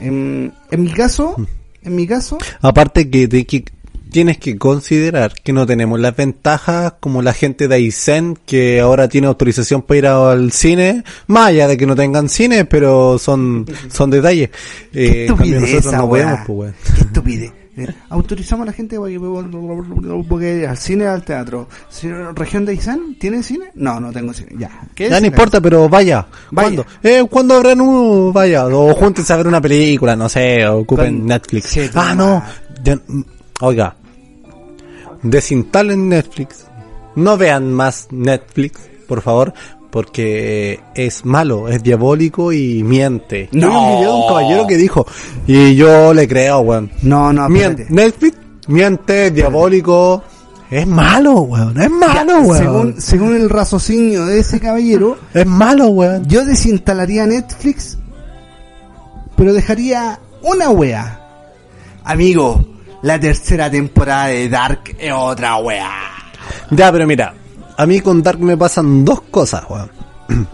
En, en mi caso, Mm. en mi caso, Aparte que, te- que tienes que considerar que no tenemos las ventajas como la gente de Aysén que ahora tiene autorización para ir al cine, más allá de que no tengan cine, pero son [laughs] son detalles. qué Eh, en cambio estupidez no podemos, pues. Qué estupidez. Eh, Autorizamos a la gente porque al cine al teatro. ¿Región de Aysén tiene cine? No, no tengo cine. Ya. ¿Qué Ya no importa, pero vaya. Vaya. ¿Cuándo? Eh, ¿Cuándo habrán uno? Vaya. O júntense a ver una película, no sé, o ocupen Con- Netflix. Sí, ah, no. Ya- mm, oiga. Desinstalen Netflix. No vean más Netflix, por favor, porque es malo, es diabólico y miente. No. un video de un caballero que dijo, y yo le creo, weón. No, no, Miente. Netflix miente, diabólico. Es malo, weón. Es malo, weón. Según, según el raciocinio de ese caballero, Es malo, weón. yo desinstalaría Netflix, pero dejaría una wea. Amigo, la tercera temporada de Dark es otra wea. Ya, pero mira, a mí con Dark me pasan dos cosas, weón. [clears throat]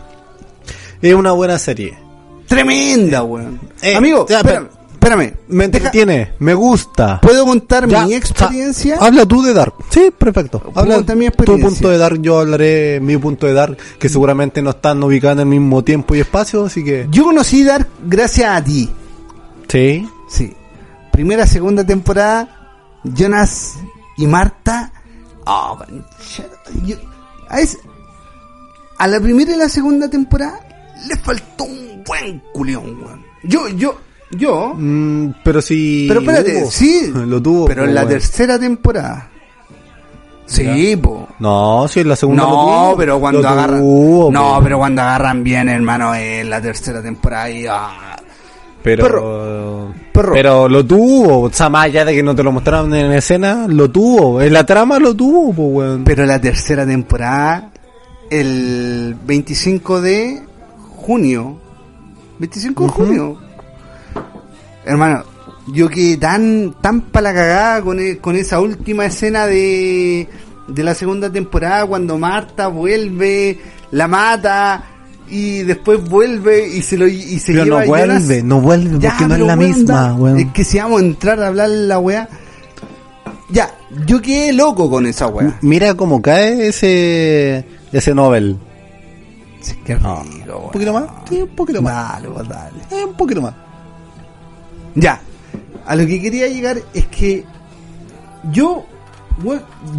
es una buena serie. Tremenda, weón. Eh, Amigo, ya, espérame, espérame. Me Deja- entretiene, me gusta. ¿Puedo contar Ya, mi experiencia? habla tú de Dark. Sí, perfecto. ¿Puedo Habla contar mi tu experiencia? punto de Dark, yo hablaré mi punto de Dark, que seguramente no están ubicados en el mismo tiempo y espacio, así que... Yo conocí Dark gracias a ti. Sí. Sí. Primera, segunda temporada, Jonas y Marta. Oh, concha, yo- a, la primera y la segunda temporada le faltó un buen culión, weón. Yo, yo, yo. Mm, pero si... pero espérate, hubo. sí. [laughs] Lo tuvo. Pero en la weón. tercera temporada. Sí, po. No, si en la segunda lo No, tuvo, pero cuando lo agarran. tuvo, no, po. pero cuando agarran bien, hermano, en la tercera temporada. Y, ah, Pero, Perro. Perro. pero lo tuvo, o sea, más allá de que no te lo mostraron en escena, lo tuvo, en la trama lo tuvo, pues, weón. Pero la tercera temporada, el 25 de junio. 25 de junio. Hermano, yo quedé tan, tan para la cagada con, e- con esa última escena de, de la segunda temporada cuando Marta vuelve, la mata y después vuelve y se lo y se Pero lleva no vuelve, no vuelve Ya, porque no es la misma, weón. Es que si vamos a entrar a hablar la weá. Ya, yo quedé loco con esa weá. Mira cómo cae ese, ese Nobel. Sí, qué rico, un weón. poquito más, sí, un poquito más. Dale, dale. Eh, un poquito más. Ya, a lo que quería llegar es que yo,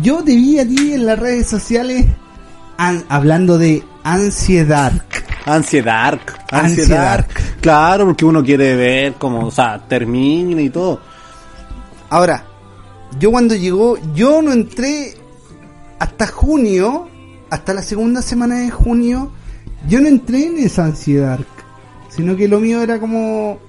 yo te vi a ti en las redes sociales an- hablando de ansiedad. Ansiedad, Ansiedad. Claro, porque uno quiere ver cómo, o sea, termina y todo. Ahora, yo cuando llegó, yo no entré hasta junio, hasta la segunda semana de junio, yo no entré en esa ansiedad, sino que lo mío era como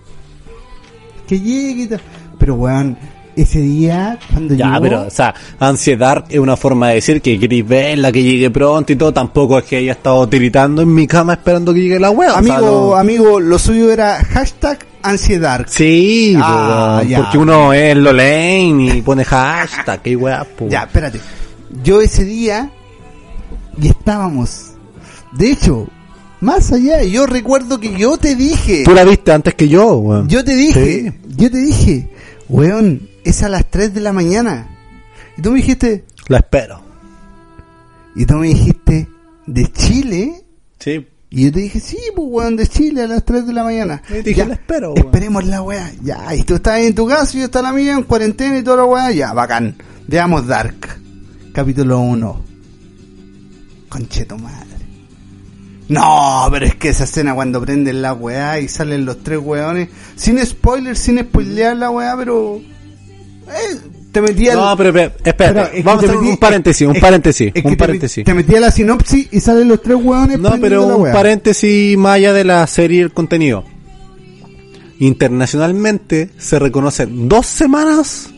que llegue y tal. Pero weón, ese día cuando Ya, llegó, pero, o sea, ansiedad es una forma de decir que queréis verla, que llegue pronto y todo. Tampoco es que haya estado tiritando en mi cama esperando que llegue la wea. o sea, amigo, no- amigo, lo suyo era hashtag ansiedad. Sí, Ah, ya. porque uno es lo lane y pone hashtag, qué wea. Ya, espérate. Yo ese día y estábamos. De hecho, más allá, yo recuerdo que yo te dije. Tú la viste antes que yo, weón. Yo te dije, Sí. yo te dije, weón, es a las 3 de la mañana. Y tú me dijiste, La espero. y tú me dijiste, ¿de Chile? Sí. Y yo te dije, sí, pues weón, de Chile a las 3 de la mañana. Y te dije, Ya, la espero, weón. Esperemos la weá. Ya, y tú estás en tu casa y yo está la mía en cuarentena y toda la weá. Ya, bacán. Veamos Dark. Capítulo 1. Concheto madre. No, pero es que esa escena cuando prenden la weá y salen los tres weones. Sin spoiler, sin spoilear la weá, pero. Eh, te metía No, pero, pero, Pero es que vamos a hacer metí- un paréntesis, un es- paréntesis, es que un te paréntesis. met- Te metía la sinopsis y salen los tres hueones. No, pero la un paréntesis más allá de la serie y el contenido. Internacionalmente se reconocen dos semanas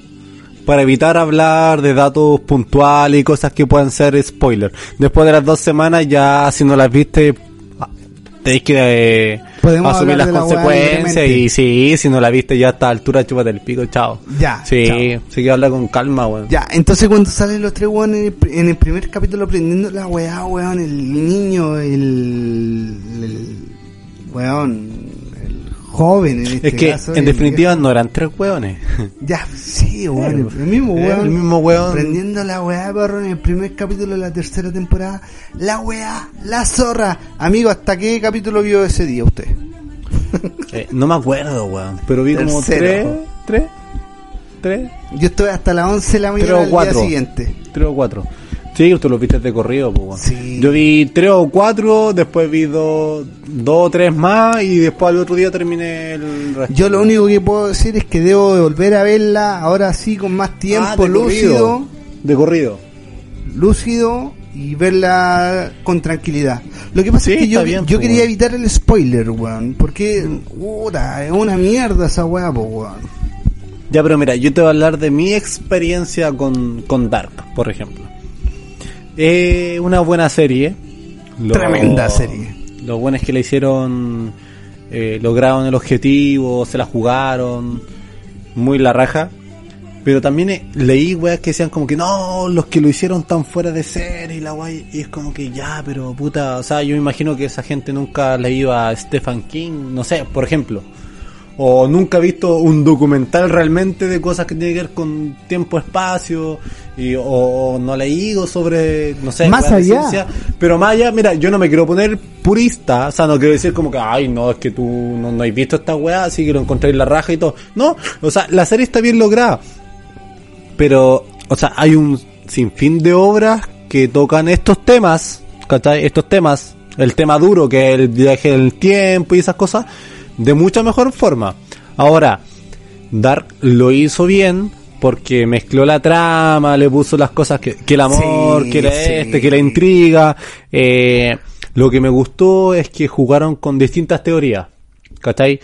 para evitar hablar de datos puntuales y cosas que puedan ser spoiler. Después de las dos semanas ya si no las viste ah, tenéis que eh, Podemos asumir las la consecuencias y sí, si no la viste ya a esta altura chúpate el pico, chao. Ya, Sí, chao. sí que habla con calma, weón. Ya, entonces cuando salen los tres hueones en en el primer capítulo prendiendo la weá, weón, el niño, el, el weón, joven en este Es que caso, en definitiva no eran tres viejo. [laughs] Ya, sí, weón, el, mismo weón. el mismo weón. Prendiendo la weá, perro, en el primer capítulo de la tercera temporada. La weá, la zorra. Amigo, ¿hasta qué capítulo vio ese día usted? [laughs] Eh, no me acuerdo, weón. Pero vi como tres, tres, tres, Yo estoy hasta las 11 de la mañana del día siguiente. tres o cuatro. Sí, tú lo viste de corrido, pues. Sí. Yo vi tres o cuatro, después vi dos, dos o tres más y después al otro día terminé el resto. Yo lo único que puedo decir es que debo de volver a verla ahora sí con más tiempo, Ah, de lúcido, corrido. De corrido. lúcido y verla con tranquilidad. Lo que pasa Sí, es que yo, bien, yo po, quería evitar el spoiler, weón, porque puta, es una mierda esa weá, weón. Ya, pero mira, yo te voy a hablar de mi experiencia con, con Dark, por ejemplo. Es una buena serie. Lo- Tremenda serie. Lo bueno es que le hicieron, eh, lograron el objetivo, se la jugaron, muy la raja. Pero también eh, leí weas que decían como que no, los que lo hicieron tan fuera de serie y la wea, y es como que ya, pero puta, o sea, yo me imagino que esa gente nunca le iba a Stephen King, no sé, por ejemplo. O nunca ha visto un documental realmente de cosas que tienen que ver con tiempo, espacio, y, o, o no leído sobre, no sé, Más allá. ciencia. Pero más allá, mira, yo no me quiero poner purista, o sea, no quiero decir como que, ay, no, es que tú no, no has visto esta weá, así que lo encontré en la raja y todo. No, o sea, la serie está bien lograda. Pero, o sea, hay un sinfín de obras que tocan estos temas, ¿cachai? Estos temas, el tema duro que es el viaje del tiempo y esas cosas, de mucha mejor forma. Ahora, Dark lo hizo bien porque mezcló la trama, le puso las cosas que, que el amor, Sí, que sí. este, que la intriga. Eh, lo que me gustó es que jugaron con distintas teorías, ¿cachai?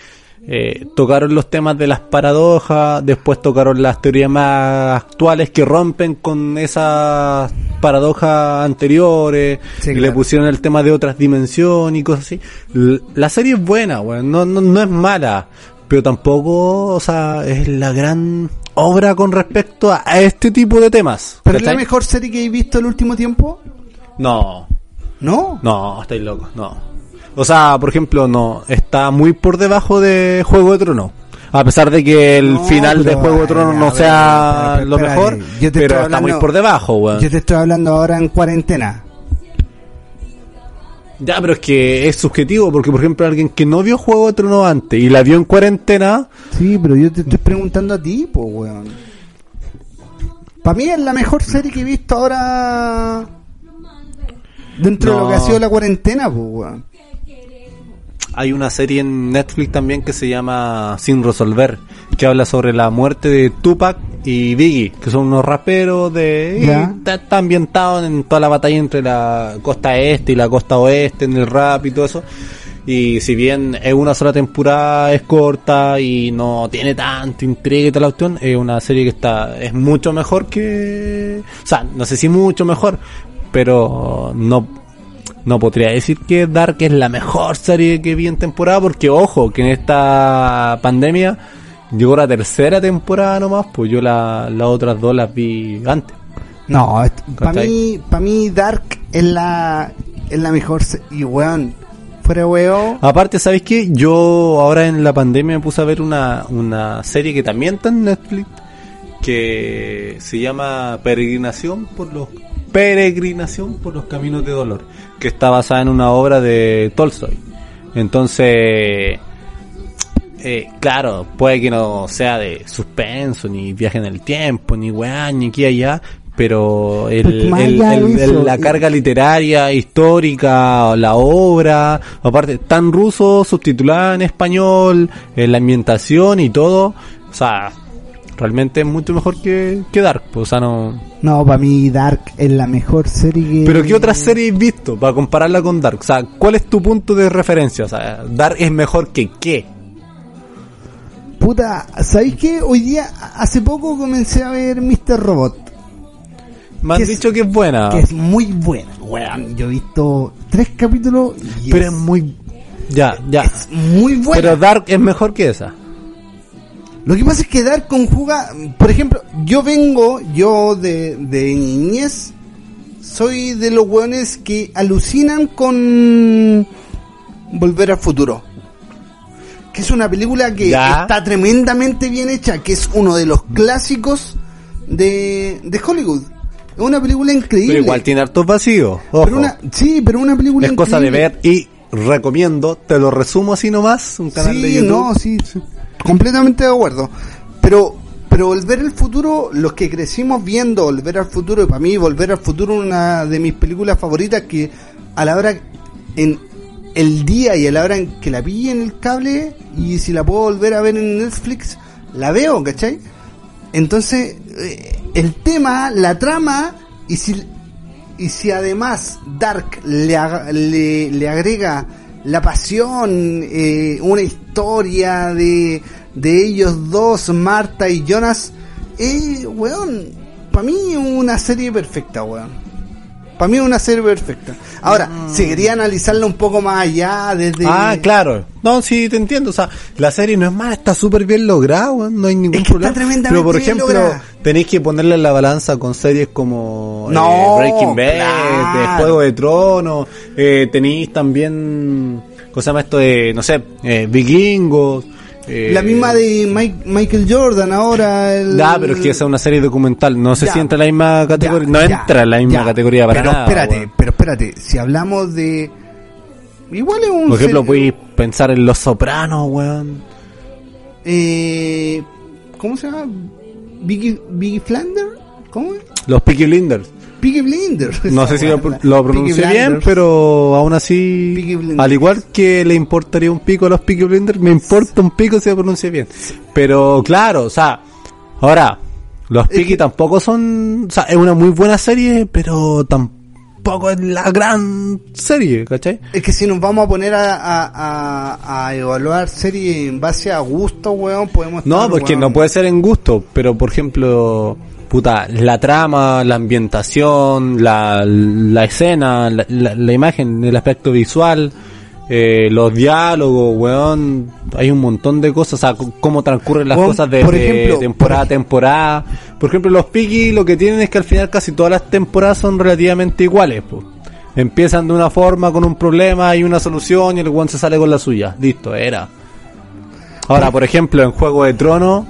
Eh, tocaron los temas de las paradojas, después tocaron las teorías más actuales que rompen con esas paradojas anteriores, Sí, y claro. le pusieron el tema de otras dimensiones y cosas así. La serie es buena, weón, no, no, no es mala, pero tampoco, o sea, es la gran obra con respecto a, a este tipo de temas. ¿Pero es la mejor serie que he visto el último tiempo? No, ¿No? no, estáis locos, no. O sea, por ejemplo, no, está muy por debajo de Juego de Tronos. A pesar de que el No, final de Juego de Tronos no ver, sea pero, pero, lo espérate, mejor, yo te pero está muy por debajo, weón. Yo te estoy hablando ahora en cuarentena. Ya, pero es que es subjetivo, porque por ejemplo alguien que no vio Juego de Tronos antes y la vio en cuarentena, Sí, pero yo te estoy preguntando a ti, pues, weón. Para mí es la mejor serie que he visto ahora dentro de lo que ha sido la cuarentena, pues, weón. Hay una serie en Netflix también que se llama Sin Resolver, que habla sobre la muerte de Tupac y Biggie, que son unos raperos de... Ya. está, está ambientado en toda la batalla entre la costa este y la costa oeste, en el rap y todo eso. Y si bien es una sola temporada, es corta y no tiene tanto intriga y tal cuestión, es una serie que está es mucho mejor que... O sea, no sé si mucho mejor, pero no no podría decir que Dark es la mejor serie que vi en temporada, porque ojo, que en esta pandemia llegó la tercera temporada nomás, pues yo la- las otras dos las vi antes. No, para mí, para mí Dark es la es la mejor y weón, fuera weón. Aparte, ¿sabéis qué? Yo ahora en la pandemia me puse a ver una, una serie que también está en Netflix, que se llama Peregrinación por los Peregrinación por los Caminos de Dolor, que está basada en una obra de Tolstoy. Entonces, eh, claro, puede que no sea de suspenso, ni viaje en el tiempo, ni weá, ni aquí y allá, pero el, la y- carga literaria, histórica, la obra, aparte, tan ruso, subtitulada en español, eh, la ambientación y todo, o sea, realmente es mucho mejor que, que Dark, pues, o sea, no... No, para mí Dark es la mejor serie que Pero ¿qué otra serie has visto para compararla con Dark? O sea, ¿cuál es tu punto de referencia? O sea, Dark es mejor que qué? Puta, ¿sabéis qué? Hoy día, hace poco comencé a ver Mr. Robot, Me han Que es- dicho que es buena. que es muy buena, weón. Yo he visto tres capítulos y Pero es muy... Ya, ya. es muy buena. Pero Dark es mejor que esa. Lo que pasa es que Dark conjuga, por ejemplo, yo vengo, yo de, de niñez, soy de los weones que alucinan con Volver al Futuro. Que es una película que Ya. está tremendamente bien hecha, que es uno de los clásicos de, de Hollywood. Es una película increíble. Pero igual tiene hartos vacíos. Ojo. Pero una- sí, pero una película es cosa de ver y recomiendo, te lo resumo así nomás, un canal sí, de YouTube. no, sí, sí, completamente de acuerdo. Pero, pero Volver al Futuro, los que crecimos viendo Volver al Futuro, y para mí Volver al Futuro una de mis películas favoritas que a la hora, en el día y a la hora en que la vi en el cable, y si la puedo volver a ver en Netflix, la veo, ¿cachai? Entonces, eh, el tema, la trama, y si, y si además Dark le, le, le agrega la pasión, eh, una historia de, de ellos dos, Marta y Jonas, eh, weón, para mí es una serie perfecta, weón. Para mí es una serie perfecta. Ahora, si quería analizarla un poco más allá, desde... Ah, claro. No, sí, te entiendo. O sea, la serie no es mala, está súper bien lograda, no hay ningún Es que está problema. tremendamente Pero, por ejemplo, lograda. tenéis que ponerle en la balanza con series como eh, No, Breaking Bad, claro. de Juego de Tronos, eh, tenéis también, ¿cómo se llama esto de, no sé, eh, Vikingos? Eh, La misma de Mike- Michael Jordan ahora. El... Ya, pero es que esa es una serie documental, no sé Ya. si entra en la misma categoría, Ya, no entra en la misma ya. categoría para pero nada. espérate, pero espérate, si hablamos de igual es un Por ejemplo, ser- podéis pensar en Los Sopranos, weón. eh, ¿cómo se llama? Biggie, Biggie Flander, ¿cómo es? Los Peaky Blinders. Biggie Blinders. [laughs] No sé si lo, lo pronuncié bien, pero aún así, al igual que le importaría un pico a los Peaky Blinders, me importa un pico si lo pronuncia bien. Pero claro, o sea, ahora, Los Piki tampoco son, o sea, es una muy buena serie, pero tampoco es la gran serie, ¿cachai? Es que si nos vamos a poner a, a, a, a evaluar series en base a gusto, weón, podemos... No, estar, porque weón. no puede ser en gusto, pero por ejemplo, puta, la trama, la ambientación, la, la escena, la, la- la imagen, el aspecto visual, eh, los diálogos, weón, hay un montón de cosas, o sea, cómo transcurren las Weón, cosas de, ejemplo, temporada a por- temporada. Por ejemplo, los Piki lo que tienen es que al final casi todas las temporadas son relativamente iguales, po. Empiezan de una forma con un problema y una solución y el weón se sale con la suya. Listo, era. Ahora, por ejemplo, en Juego de Tronos,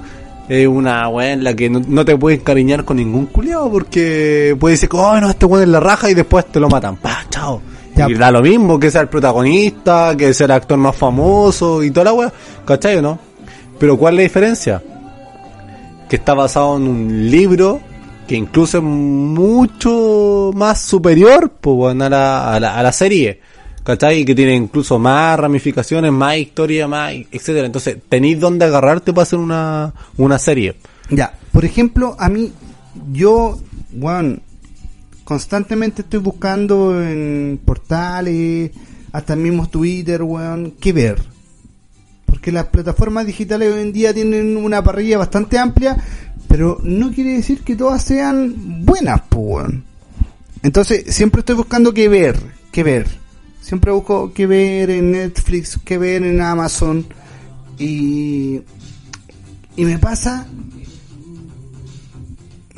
es una weá en la que no, te puedes encariñar con ningún culiao porque puede decir, oh no, este weón es la raja y después te lo matan. Pa, chao. Y da lo mismo que sea el protagonista, que sea el actor más famoso y toda la weá. ¿Cachai o no? Pero ¿cuál es la diferencia? Que está basado en un libro que incluso es mucho más superior pues, weón, a, la, a, la, a la serie. ¿Cachai? Y que tiene incluso más ramificaciones, más historia, más, etcétera. Entonces, tenéis dónde agarrarte para hacer una, una serie. Ya, por ejemplo, a mí, yo, weón, constantemente estoy buscando en portales, hasta el mismo Twitter, weón, qué ver. Porque las plataformas digitales hoy en día tienen una parrilla bastante amplia, pero no quiere decir que todas sean buenas, pues, weón. Entonces, siempre estoy buscando qué ver, qué ver. Siempre busco qué ver en Netflix, qué ver en Amazon. Y, y me pasa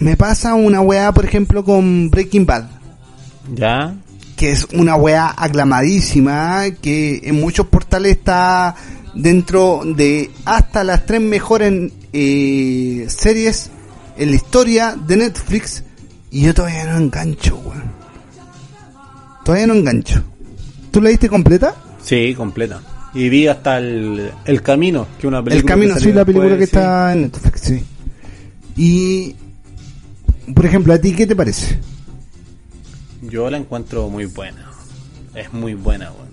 me pasa una weá, por ejemplo, con Breaking Bad, ¿Ya? que es una weá aclamadísima, que en muchos portales está dentro de hasta las tres mejores eh, series en la historia de Netflix, y yo todavía no engancho, weón. Todavía no engancho. ¿Tú la viste completa? Sí, completa. Y vi hasta el, el Camino, que es una película. El Camino, sí, la película que sí. está en Netflix, sí. Y, por ejemplo, ¿a ti qué te parece? Yo la encuentro muy buena. Es muy buena, weón.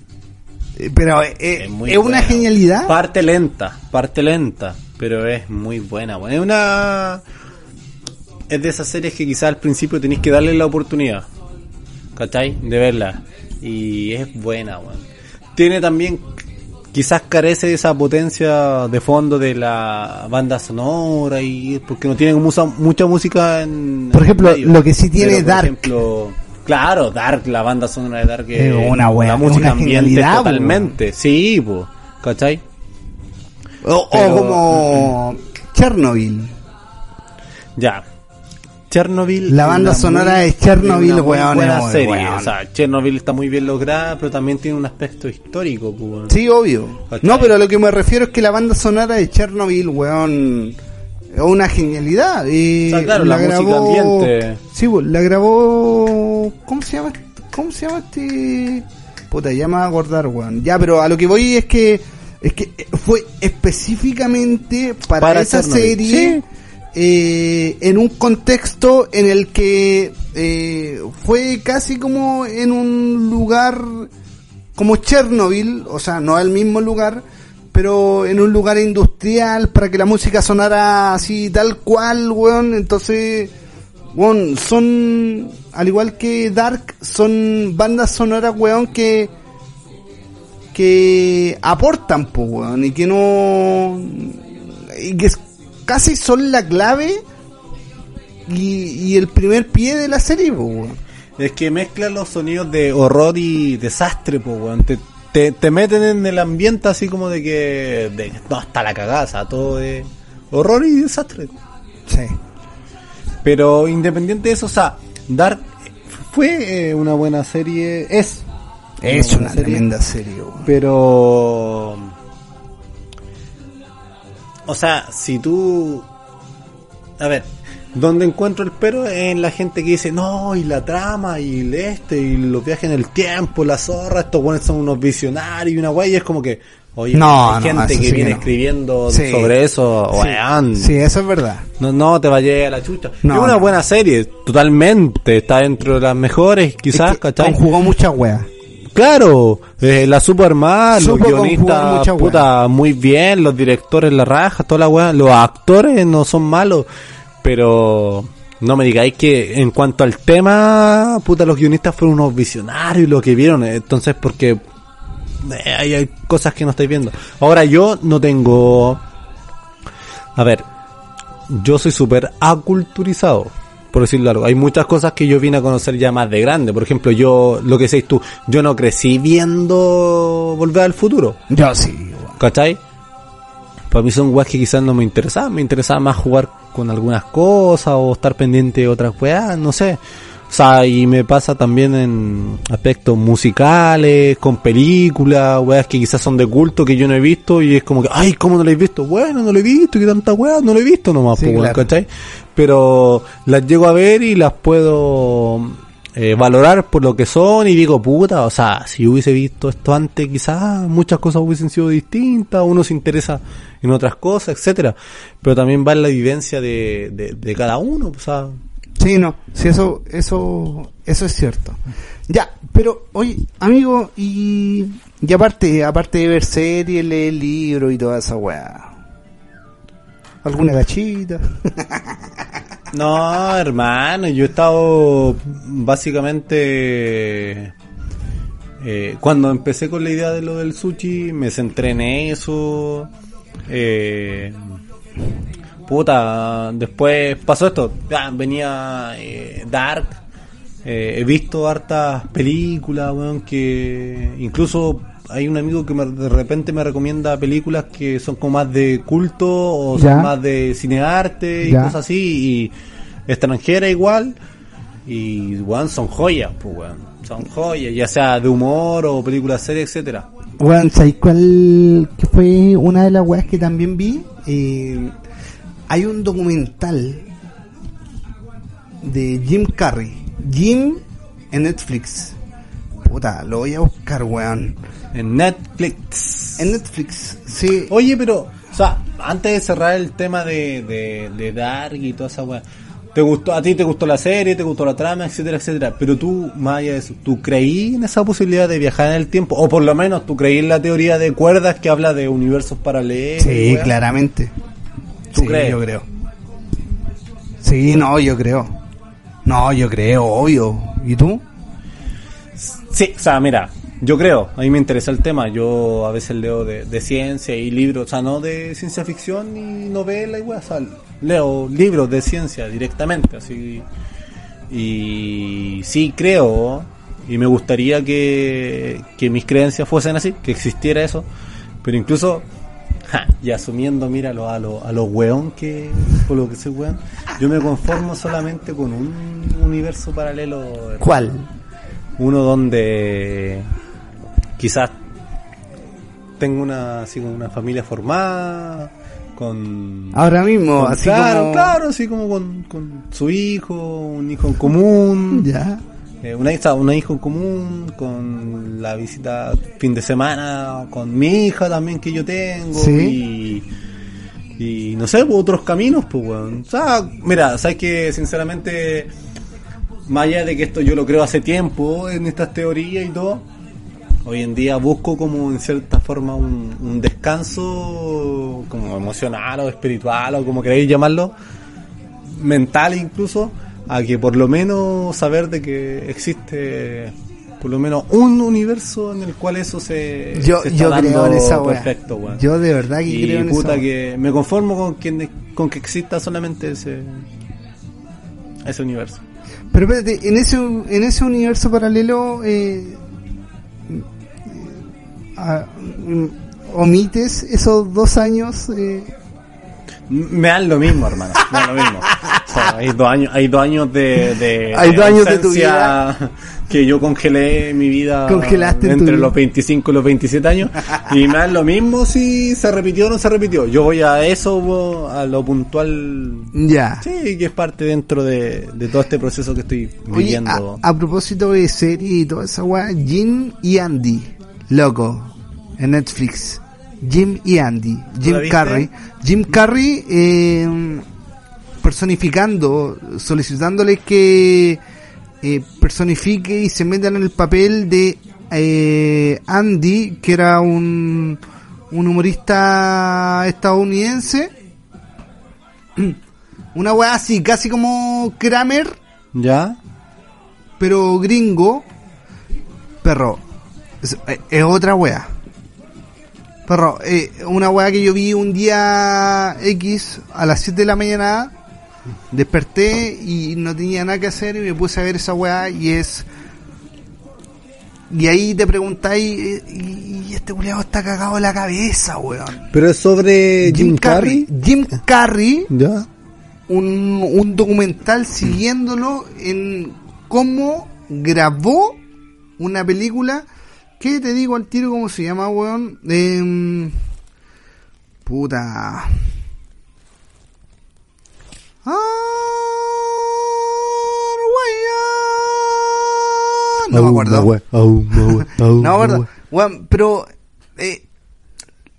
Eh, Pero eh, eh, es, muy una genialidad. Parte lenta, parte lenta, pero es muy buena, weón. Es una... Es de esas series que quizás al principio tenéis que darle la oportunidad, ¿cachai? De verla. Y es buena, weón. Tiene también... Quizás carece de esa potencia de fondo de la banda sonora y porque no tiene mucha, mucha música en Por ejemplo, en medio. lo que sí tiene Pero, por Dark. ejemplo, claro, Dark, la banda sonora de Dark Es una wea, la música una ambiente totalmente. Sí, pues, ¿cachai? O, o Pero- como Chernobyl. Ya. Chernobyl. La banda sonora muy- de Chernobyl, una weón, buena es muy serie. weón. O sea, Chernobyl está muy bien lograda, pero también tiene un aspecto histórico, pues. weón. Sí, obvio. ¿Cachai? No, pero a lo que me refiero es que la banda sonora de Chernobyl, weón, es una genialidad. Y O sea, claro, la música ambiente. Sí, pues, la grabó... ¿Cómo se llama? ¿Cómo se llama este...? Puta, ya me va a acordar, weón. Ya, pero a lo que voy es que... Es que fue específicamente para, Para esa Chernobyl. serie... Sí. Eh, en un contexto en el que eh, fue casi como en un lugar como Chernobyl, o sea, no el mismo lugar, pero en un lugar industrial para que la música sonara así tal cual, weón. Entonces, weón, son, al igual que Dark, son bandas sonoras, weón, que que aportan, po, weón, y que no... y que casi son la clave y, y el primer pie de la serie, po, weón. Es que mezcla los sonidos de horror y desastre, pues, weón. Te, te, te meten en el ambiente así como de que. De, no, hasta la cagaza, todo de horror y desastre. Sí. Pero independiente de eso, o sea, Dark fue eh, una buena serie. Es. Es una serie, tremenda serie, weón. Pero. O sea, si tú. A ver, donde encuentro el pero es en la gente que dice, no, y la trama, y el este, y los viajes en el tiempo, la zorra, estos buenos son unos visionarios y una guay, y es como que, oye, No, hay no, gente que sí viene que no. escribiendo Sí. sobre eso, Sí. Sí, eso es verdad. No, no te vayas a la chucha. No, es una buena serie, totalmente. Está dentro de las mejores, quizás, Es que ¿cachai? Conjugó muchas weas. Claro, eh, la supo armar, los Supo guionistas, puta, muy bien, los directores, la raja, toda la weá, los actores no son malos, Pero no me digáis que en cuanto al tema, puta, los guionistas fueron unos visionarios lo que vieron. Entonces, porque eh, hay, hay cosas que no estáis viendo. Ahora yo no tengo... A ver, yo soy súper aculturizado, por decirlo algo. Hay muchas cosas que yo vine a conocer ya más de grande. Por ejemplo, yo, lo que decís tú, yo no crecí viendo Volver al Futuro. Yo sí. ¿Cachai? Para mí son weas que quizás no me interesaban. Me interesaba más jugar con algunas cosas o estar pendiente de otras weas, no sé. O sea, y me pasa también en aspectos musicales, con películas, weas que quizás son de culto que yo no he visto y es como que, ay, ¿cómo no lo he visto? Bueno, no lo he visto, que tanta weas, no lo he visto nomás, Sí, pues, weón, claro. ¿cachai? Pero las llego a ver y las puedo eh, valorar por lo que son y digo, puta, o sea, si hubiese visto esto antes, quizás muchas cosas hubiesen sido distintas, uno se interesa en otras cosas, etcétera Pero también va en la vivencia de, de, cada uno, o sea, Sí, no, sí, eso, eso, eso es cierto. Ya, pero, oye, amigo, y, y aparte, aparte de ver series, leer libros y toda esa weá. ¿Alguna gachita? [laughs] No, hermano, yo he estado básicamente... eh, cuando empecé con la idea de lo del sushi, me centré en eso. Eh, puta, después pasó esto. Venía eh, Dark. eh, he visto hartas películas, weón, que incluso hay un amigo que me- de repente me recomienda películas que son como más de culto o son Ya. más de cinearte y Ya. cosas así. Y extranjera igual. Y, weón, son joyas, pues, weón. Son joyas, ya sea de humor o películas series, etcétera. Bueno, ¿sabes cuál que fue una de las weas que también vi? Eh, hay un documental de Jim Carrey. Jim en Netflix. Puta, lo voy a buscar, weón. En Netflix. En Netflix, sí. Oye, pero, o sea, antes de cerrar el tema de, de, de Dark y toda esa weá, ¿te gustó, a ti te gustó la serie, te gustó la trama, etcétera, etcétera? Pero tú, más allá de eso, ¿tú creí en esa posibilidad de viajar en el tiempo? O por lo menos, ¿tú creí en la teoría de cuerdas que habla de universos paralelos? Sí, weá? claramente. ¿Tú Sí, crees? Yo creo. Sí, no, yo creo. No, yo creo, obvio. ¿Y tú? Sí, o sea, mira, yo creo, a mí me interesa el tema, yo a veces leo de, de ciencia y libros, o sea, no de ciencia ficción ni novela y o sea, leo libros de ciencia directamente, así, y sí creo, y me gustaría que, que mis creencias fuesen así, que existiera eso, pero incluso, ja, y asumiendo, míralo, a lo, a lo weón que, por lo que soy weón, yo me conformo solamente con un universo paralelo. ¿Cuál? uno donde quizás tengo una así como una familia formada con Ahora mismo, con- así claro como... claro así como con, con su hijo un hijo en común [laughs] Ya. eh, una hija una hija en común con la visita fin de semana con mi hija también que yo tengo Sí. y y no sé pues, otros caminos pues weón. o sea mira sabes que sinceramente más allá de que esto yo lo creo hace tiempo en estas teorías y todo, hoy en día busco como en cierta forma un, un descanso como emocional o espiritual o como queréis llamarlo, mental incluso, a que por lo menos saber de que existe por lo menos un universo en el cual eso se, Yo, se está yo creo dando en esa perfecto, weón. Yo de verdad que y creo en puta esa que me conformo con que, con que exista solamente ese ese universo. Pero espérate, en ese, en ese universo paralelo, eh, mm, omites esos dos años. Eh, Me dan lo mismo, hermano. Me dan lo mismo. O sea, hay dos años, hay dos años de, de, [laughs] Hay dos años de tu ausencia que yo congelé mi vida Congelaste entre vida. los 25 y los 27 años y me dan lo mismo si se repitió o no se repitió. Yo voy a eso, a lo puntual. ya. Sí, que es parte dentro de, de todo este proceso que estoy Oye, viviendo. a, a propósito de serie y toda esa weá, Jim y Andy, loco, en Netflix. Jim y Andy, Jim? Carrey. Jim Carrey eh, personificando, solicitándole que eh, personifique y se metan en el papel de eh, Andy, que era un, un humorista estadounidense [clears throat] Una weá así, casi como Kramer, ¿Ya? pero gringo. Perro, es, eh, es otra weá. Perro, eh, una weá que yo vi un día X a las 7 de la mañana. Desperté y no tenía nada que hacer y me puse a ver esa weá y es... Y ahí te preguntáis, eh, y, y este culiado está cagado en la cabeza, weón. Pero es sobre Jim, Carrey. Jim Carrey, ¿Ya? un, un documental siguiéndolo en cómo grabó una película que te digo al tiro cómo se llama, weón. Em, puta. No me acuerdo. [laughs] No, verdad. Weón, pero eh,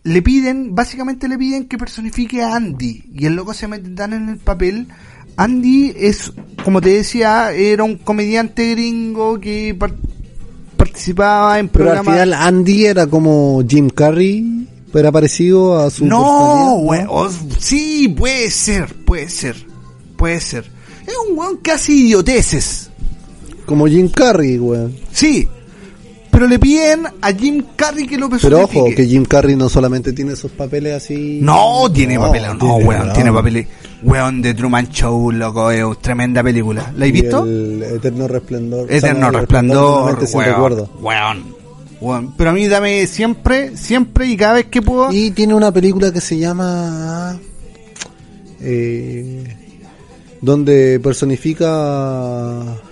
le piden, básicamente le piden que personifique a Andy. Y el loco se mete tan en el papel. Andy es, como te decía, era un comediante gringo que participaba en Pero al programas. final Andy era como Jim Carrey, pero parecido a su No, personalidad, weón. o- Sí, puede ser, puede ser. Puede ser. Es un weón hace idioteces. Como Jim Carrey, weón. Sí. Pero le piden a Jim Carrey que lo Pero personifique. ojo, que Jim Carrey no solamente tiene esos papeles así. No, tiene papeles, no, tiene, weón, tiene no. papeles. Weón, de Truman Show, loco, es tremenda película. ¿La has visto? El Eterno sea, Eterno no, Resplandor, sin weón, recuerdo. weón, weón. Pero a mí dame siempre, siempre y cada vez que puedo. Y tiene una película que se llama. Eh, donde personifica.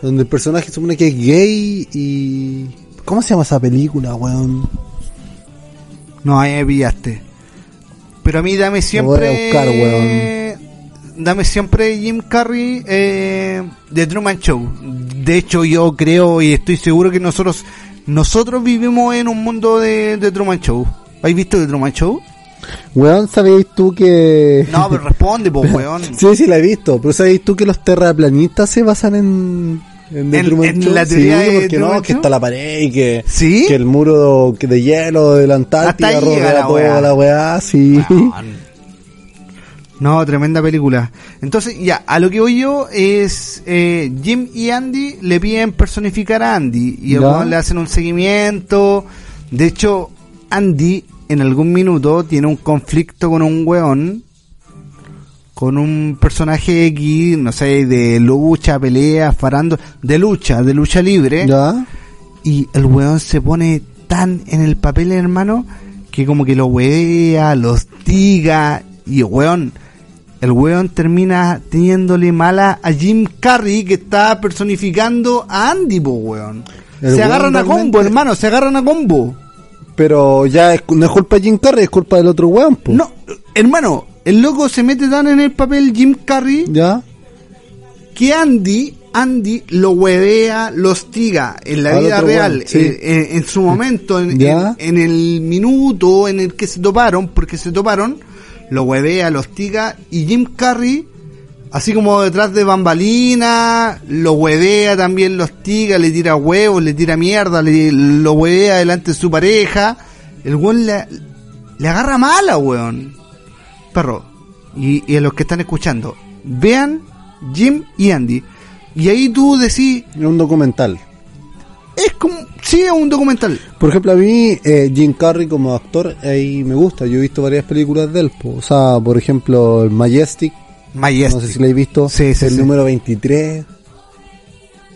Donde el personaje supone que es gay y. ¿Cómo se llama esa película, weón? No, ahí me pillaste. Pero a mí dame siempre. buscar, weón. Dame siempre Jim Carrey eh, de Truman Show. De hecho, yo creo y estoy seguro que nosotros nosotros vivimos en un mundo de, de Truman Show. ¿Has visto de Truman Show? Weón, ¿sabéis tú que.? No, pero responde, pues, [laughs] weón. Sí, sí, la he visto. Pero ¿sabéis tú que los terraplanistas se basan en. En, la teoría sí, de Truman no, que está la pared y que. ¿Sí? Que el muro que de hielo de la Antártida rodea la toda weá. la weá, sí. No, tremenda película. Entonces, ya, a lo que voy yo es eh, Jim y Andy le piden personificar a Andy y weón le hacen un seguimiento. De hecho, Andy en algún minuto tiene un conflicto con un weón, con un personaje X, no sé, de lucha, pelea, farando, de lucha, de lucha libre ¿Ya? y el weón se pone tan en el papel, hermano, que como que lo huevea, lo hostiga, y weón, el weón termina teniéndole mala a Jim Carrey, que está personificando a Andy, po, weón. El se weón agarran a combo, hermano, se agarran a combo. Pero ya es- no es culpa de Jim Carrey, es culpa del otro weón, po. No, hermano, el loco se mete tan en el papel Jim Carrey ¿Ya? que Andy, Andy lo huevea, lo hostiga en la Al vida real, sí. eh, en, en su momento, en, Ya. en- en el minuto en el que se toparon, porque se toparon, lo huevea, lo hostiga, y Jim Carrey, así como detrás de bambalina, lo huevea también, lo hostiga, le tira huevos, le tira mierda, le, lo huevea delante de su pareja, el weón le, le agarra mala, weón. Y, y a los que están escuchando, vean Jim y Andy. Y ahí tú decís, Es un documental. es como, sí, es un documental. Por ejemplo, a mí, eh, Jim Carrey como actor, ahí me gusta. Yo he visto varias películas de él. O sea, por ejemplo, el Majestic. Majestic. No sé si la he visto. Sí, sí, el sí. número 23.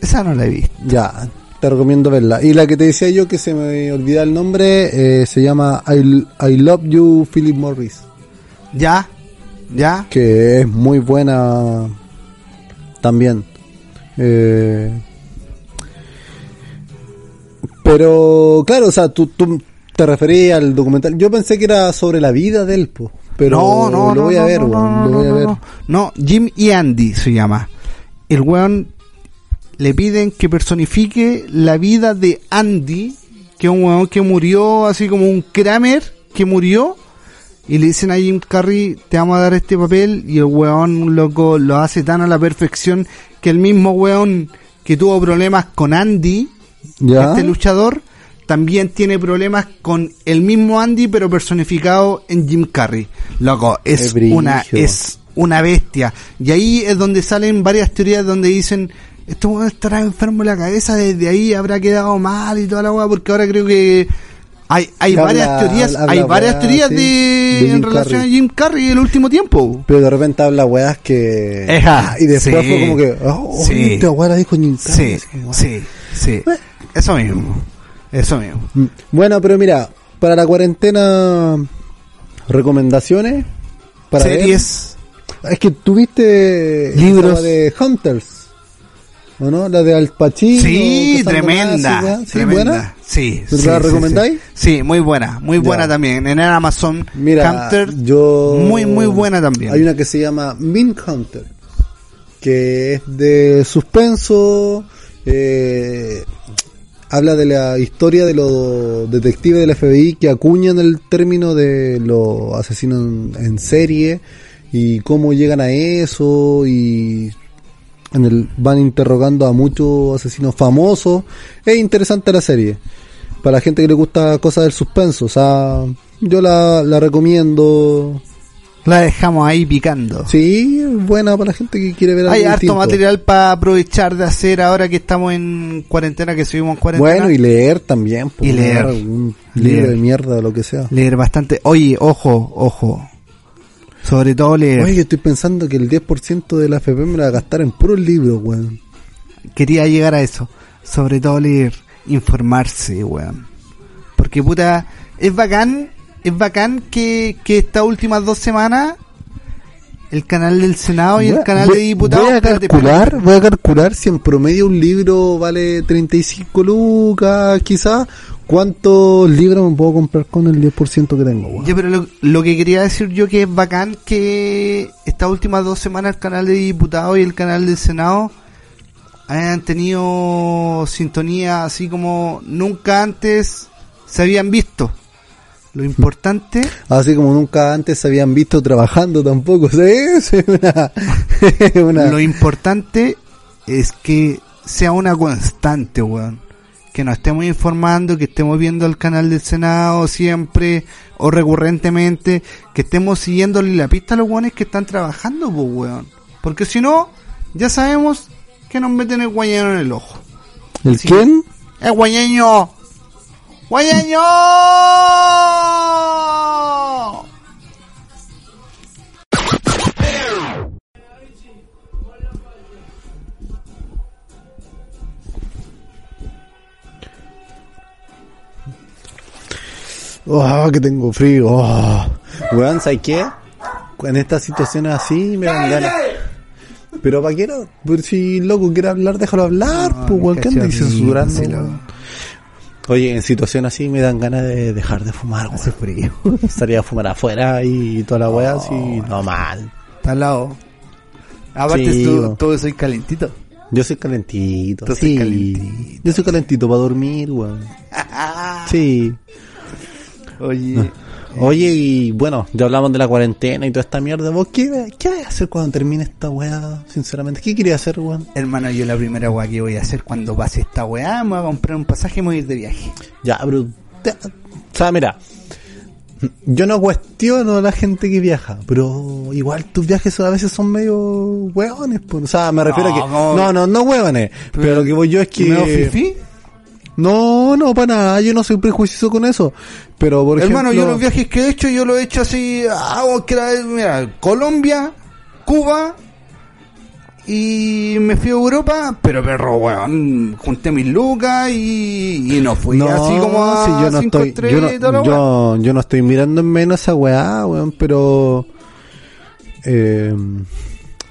Esa no la he visto. Ya, te recomiendo verla. Y la que te decía yo, que se me olvida el nombre, eh, se llama I, I Love You, Philip Morris. Ya, ya. Que es muy buena también. Eh, pero, claro, o sea, tú, tú te referías al documental. Yo pensé que era sobre la vida de él, po, pero no, no, lo no, voy a no, ver, no, weón, no, lo voy a no, ver. no. No, Jim y Andy se llama. El weón le piden que personifique la vida de Andy, que es un weón que murió así como un Kramer que murió. Y le dicen a Jim Carrey, te vamos a dar este papel. Y el weón, loco, lo hace tan a la perfección que el mismo weón que tuvo problemas con Andy, Ya. este luchador, también tiene problemas con el mismo Andy, pero personificado en Jim Carrey. Loco, es una, es una bestia. Y ahí es donde salen varias teorías donde dicen, este weón estará enfermo en la cabeza, desde ahí habrá quedado mal y toda la weá, porque ahora creo que hay, hay Habla- varias teorías, habla hay varias weá, teorías sí, de, en relación a Jim Carrey en el último tiempo. Pero de repente habla weas que. Ejá, y después sí. fue como que. Oh, Sí. esta wea la dijo Jim Sí, Carrey, como, sí, sí. Eso mismo. Eso mismo. Mm. Bueno, pero mira, para la cuarentena, recomendaciones para ver. Series. Es que tuviste Libros. de Hunters, ¿o no? La de Al Pacino. Sí, tremenda. Sí, tremenda. buena. Sí. ¿Pero sí, la sí, recomendáis? Sí. Muy buena. Muy Ya. buena también. En Amazon. Mira, Hunter. yo. Muy, muy buena también. Hay una que se llama Min Hunter, que es de suspenso. eh, habla de la historia de los detectives del FBI que acuñan el término de los asesinos en, en serie y cómo llegan a eso y en el, van interrogando a muchos asesinos famosos. Es interesante la serie. Para la gente que le gusta cosas del suspenso. O sea, yo la, la recomiendo. La dejamos ahí picando. Sí, es buena para la gente que quiere ver algo Hay harto distinto. material para aprovechar de hacer ahora que estamos en cuarentena, que subimos en cuarentena. Bueno, y leer también. pues, Y leer. Leer. libro de mierda o lo que sea. Leer bastante. Oye, ojo, ojo. Sobre todo leer. Oye, estoy pensando que el 10% de la FP me la va a gastar en puros libros, weón. Quería llegar a eso. Sobre todo leer. Informarse, weón. Porque puta, es bacán, es bacán que, que estas últimas dos semanas el canal del Senado y el Voy canal voy- de diputados... Voy a calcular, voy a calcular si en promedio un libro vale 35 lucas, quizás. ¿Cuántos libros me puedo comprar con el 10% que tengo, weón? Ya, pero lo, lo que quería decir yo que es bacán que estas últimas dos semanas el canal de diputados y el canal del Senado hayan tenido sintonía así como nunca antes se habían visto. Lo importante, [laughs] Así como nunca antes se habían visto trabajando tampoco, [laughs] ¿sí? Es una, [laughs] una- lo importante es que sea una constante, weón. Que nos estemos informando, que estemos viendo el canal del Senado siempre o recurrentemente, que estemos siguiéndole la pista a los weones que están trabajando, pues, weón. Porque si no, ya sabemos que nos meten el guayeño en el ojo. ¿El quién? ¡El guayeño! ¡Guayeño! Oh, que tengo frío. Oh. Weón, ¿sabes qué? En estas situaciones así me dan ganas. Pero para qué no? Por si loco quiere hablar, déjalo hablar, No, pues weón, ¿qué andas cacho, censurando? Oye, en situaciones así me dan ganas de dejar de fumar, weón. Hace frío. [laughs] Estaría a fumar afuera y toda la weá así, no mal. Está al lado. Aparte, Sí, tú, tú soy calentito. Yo soy calentito, Tú sí. soy calentito. Yo soy calentito para dormir, weón. [laughs] Sí. Oye, [laughs] Oye, y bueno, ya hablamos de la cuarentena y toda esta mierda. ¿Vos qué, qué vas a hacer cuando termine esta weá? Sinceramente, ¿qué querías hacer, weón? hermano, yo la primera weá que voy a hacer cuando pase esta weá, me voy a comprar un pasaje y me voy a ir de viaje. Ya, pero. te- o sea, mira. Yo no cuestiono a la gente que viaja, pero igual tus viajes a veces son medio hueones. Pues. O sea, me refiero a que. no. No, no, no hueones. Pero, lo que voy yo es que. ¿Me fifí? No, no, para nada. Yo no soy prejuicioso con eso. Pero, por ejemplo. Hermano, yo los viajes que he hecho, yo lo he hecho así, hago que era, mira, Colombia, Cuba, y me fui a Europa, pero perro, weón, junté mis lucas y, y no fui No, así como a si yo no cinco estoy, yo no, la yo no estoy mirando en menos esa weá, weón, pero eh,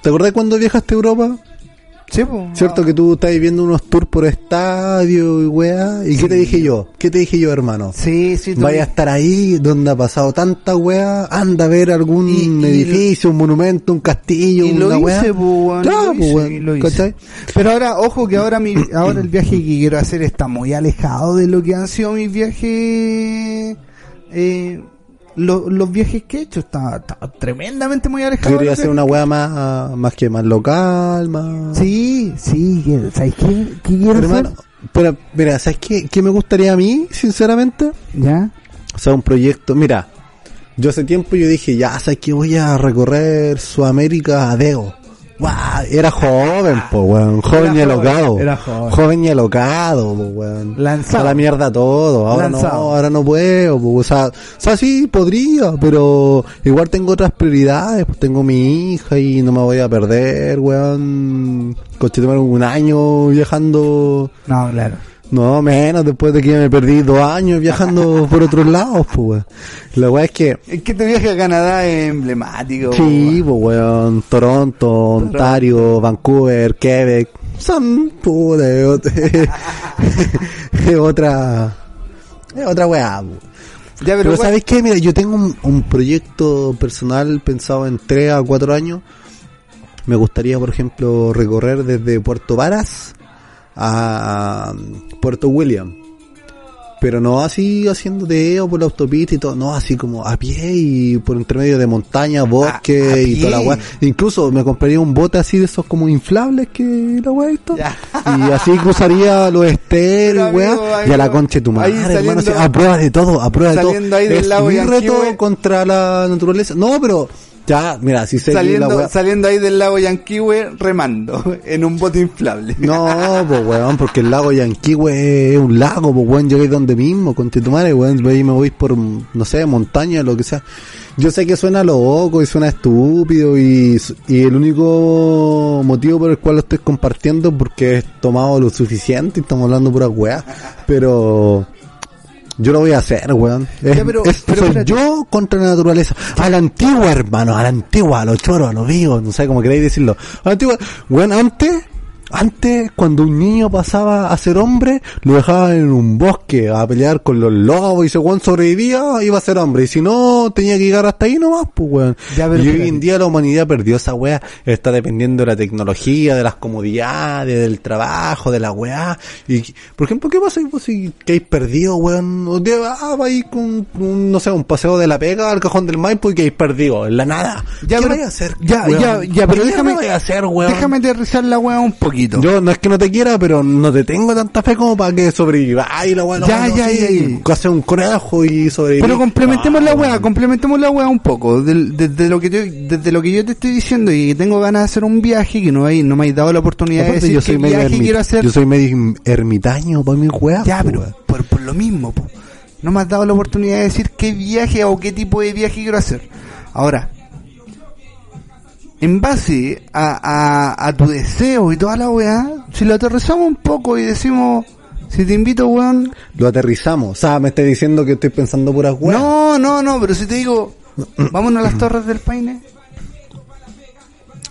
¿te acordás cuando viajaste a Europa? Sí. ¿Cierto que tú estás viendo unos tours por estadio y weá? ¿Y qué te dije yo? ¿Qué te dije yo, hermano? Sí, sí, tú- Vaya a estar ahí donde ha pasado tanta weá, anda a ver algún Y- y edificio, un monumento, un castillo, Y lo una weá. hice, po, weón, Claro, lo hice, lo hice. Pero ahora, ojo que ahora mi, [coughs] ahora el viaje que quiero hacer está muy alejado de lo que han sido mis viajes, eh, lo- los viajes que he hecho, está, está tremendamente muy alejado. los hacer una weá más, más que más local, más... Sí, sí, que- ¿sabes qué? ¿Qué quiero Hermano, hacer? pero, mira, ¿sabes qué, qué me gustaría a mí, sinceramente? ¿Ya? O sea, un proyecto, mira, Yo hace tiempo yo dije, ya sabes que voy a recorrer Sudamérica a Deo. Era joven, po, weón. Joven Era y joven, alocado. era joven. y alocado, po, weón. Lanzado. A la mierda todo. Ahora Lanzado. no, ahora no puedo, po. O sea, o sea, sí, podría, pero igual tengo otras prioridades. pues tengo mi hija y no me voy a perder, weón. Coche, un año viajando. No, claro. No, menos después de que me perdí dos años viajando [laughs] por otros lados, pues, weón. La weá es que, Es que este viaje a Canadá es emblemático. sí, pues, weón, Toronto, Ontario, Vancouver, Quebec, son, puta, es ot- [laughs] es otra, es otra weá. Ya, pero, Pero, ¿cuál- ¿sabes qué? Mira, yo tengo un, un proyecto personal pensado en tres a cuatro años. Me gustaría, por ejemplo, recorrer desde Puerto Varas a Puerto William. Pero no así haciendo deo por la autopista y todo, no, así como a pie y por entre medio de montaña, bosque a y toda la weá. Incluso me compraría un bote así de esos como inflables que la weá y todo. Ya. Y así cruzaría los esteros, weá, amigo, y a la concha de tu madre, hermano, así, a prueba de todo, a prueba de todo. ahí del Es mi reto contra la naturaleza. No, pero ya, mira, si la saliendo, saliendo ahí del lago Yanquihue remando [laughs] en un bote inflable. No, [laughs] pues weón, porque el lago Yanquihue es un lago, pues weón, llegué donde mismo, con tu madre, weón, me voy por, no sé, montaña, lo que sea. Yo sé que suena loco y suena estúpido y, y el único motivo por el cual lo estoy compartiendo es porque he tomado lo suficiente y estamos hablando pura weá, pero yo lo voy a hacer, weón. Es, Ya, pero- es- pero soy yo contra la naturaleza. A la antigua, hermano, a la antigua, a los choros, a los vivos, no sé cómo queréis decirlo. A la antigua, weón, antes, antes, cuando un niño pasaba a ser hombre, lo dejaban en un bosque a pelear con los lobos y si weón sobrevivía, iba a ser hombre. Y si no, tenía que llegar hasta ahí nomás, pues weón. Ya, y hoy en día la humanidad perdió esa weá. Está dependiendo de la tecnología, de las comodidades, del trabajo, de la weá. Y, por ejemplo, ¿qué pasa pues, si que hay perdido, weón? Un día, ah, va ahí con, un, no sé, un paseo de la pega al cajón del Maipo y que hay perdido, en la nada. Ya, ¿Qué pero- voy a hacer? ya, weón? ya, ya, pero ¿Qué déjame- voy a hacer, weón? Déjame aterrizar la weá un poquito. Yo no es que no te quiera, pero no te tengo tanta fe como para que sobreviva. Ay, la weá, no, Ya, no, ya, sí, ya, Hacer un conejo y sobrevivir. Pero complementemos Ah, la weá, weón. complementemos la weá un poco. Desde lo que te- desde lo que yo te estoy diciendo y tengo ganas de hacer un viaje que no hay, no me has dado la oportunidad de decir yo soy qué medio viaje quiero hacer. Yo soy medio ermitaño para mi weá. Ya, pero por lo mismo, po. no me has dado la oportunidad de decir qué viaje o qué tipo de viaje quiero hacer. Ahora, en base a, a, a tu deseo y toda la weá, si lo aterrizamos un poco y decimos, si te invito, weón, Lo aterrizamos. O sea, me estás diciendo que estoy pensando puras weas. no, no, no, pero si te digo, [clears throat] vámonos a las Torres del Paine,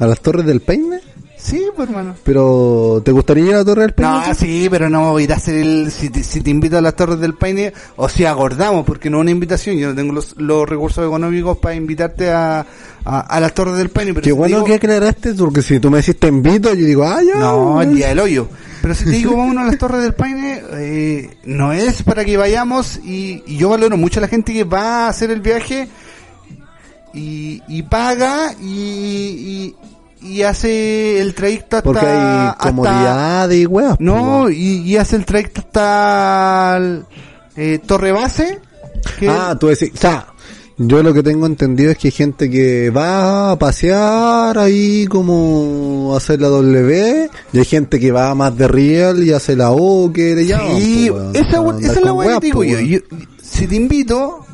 ¿A las Torres del Peine? Sí, pues hermano. Pero, ¿te gustaría ir a la Torre del Peine? No, sí, pero no voy a ir a hacer el, si te, si te invito a las Torres del Paine, o si acordamos, porque no es una invitación, yo no tengo los, los recursos económicos para invitarte a, a, a las Torres del Paine, pero Qué si bueno digo- que aclaraste, porque si tú me decís te invito, yo digo, ah, ya. No, el día del hoyo. Pero si te digo [laughs] vámonos a las Torres del Paine, eh, no es para que vayamos y, y yo valoro mucho a la gente que va a hacer el viaje y, y paga y, y, y hace el trayecto hasta... Porque hay comodidad y weas. no, y, y hace el trayecto hasta el, eh, Torre Base. que- Ah, tú decís, o sea, yo lo que tengo entendido es que hay gente que va a pasear ahí como a hacer la W, y hay gente que va más de real y hace la O que le llaman. sí, esa, esa es la weá que digo yo. Yo- Si te invito,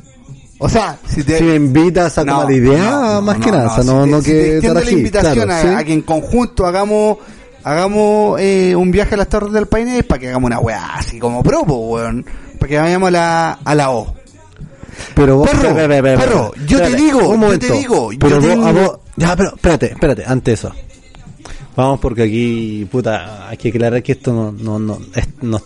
o sea, si te... Si me invitas a No, la idea, no, más no, que nada, no, si te- no si te que la invitación claro, a, ¿sí? a que en conjunto hagamos hagamos eh, un viaje a las Torres del Paine para que hagamos una weá así como propo, weón. Para que vayamos a la, a la O. Pero vos, Perro, perro, espera. yo te digo, un yo te digo, yo pero vos, tengo- a vos- ya, pero espérate, espérate, antes eso. Vamos porque aquí, puta, hay que aclarar que esto no, no, no, es, no,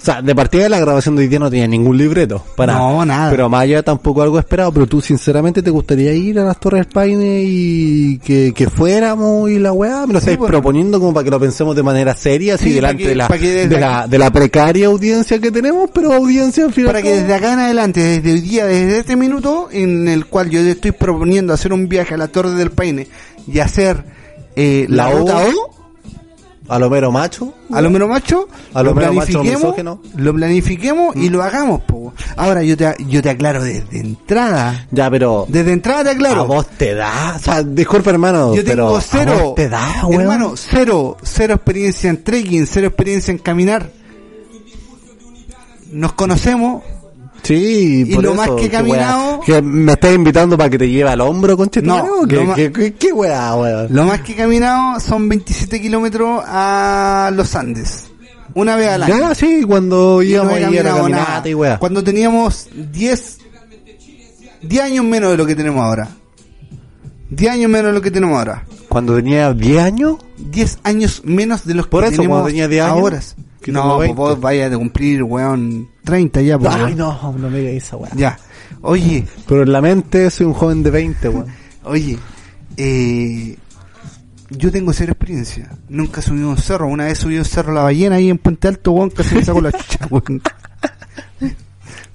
o sea, de partida de la grabación de hoy día no tenía ningún libreto, para No, nada. Pero más allá tampoco algo esperado, pero tú sinceramente te gustaría ir a las Torres del Paine y que, que fuéramos y la weá, me lo estáis bueno. proponiendo como para que lo pensemos de manera seria, así Sí, delante que- de la, de la, de la precaria audiencia que tenemos, pero audiencia al final. Para que desde acá en adelante, desde hoy día, desde este minuto, en el cual yo te estoy proponiendo hacer un viaje a la Torre del Paine y hacer eh, la, La O. ruta O, A lo mero macho. a lo menos macho, A lo lo menos macho planifiquemos, misógino. lo planifiquemos y lo hagamos, po. Ahora yo te, yo te aclaro desde entrada, Ya, pero. desde entrada te aclaro. A vos te da. O sea, disculpa, hermano. Yo pero tengo a cero, vos te da, weón. hermano, cero, cero experiencia en trekking, cero experiencia en caminar. Nos conocemos, Sí, Y por lo eso, más que he caminado- weá. Que me estás invitando para que te lleve al hombro, conche No, madre, ¿o ¿Qué, lo más- qué, qué, qué weá, weón? lo más que he caminado son 27 kilómetros a los Andes. Una vez al año. Ya, sí, cuando no íbamos he a ir a caminata y weá. Cuando teníamos 10, 10 años menos de lo que tenemos ahora. 10 años menos de lo que tenemos ahora. Cuando tenía 10 años, 10 años menos de los Por que eso, tenemos tenía 10 años, ahora. que No, pues 20. vos vayas a cumplir, weón, 30 ya, pues, Ay, weón. no, no me digas esa weá. Ya. Oye, Pero en la mente soy un joven de 20, weón. oye, eh, yo tengo cero experiencia. Nunca he subido un cerro. Una vez subí un cerro La Ballena ahí en Puente Alto, weón, casi me saco la chucha, [laughs] weón.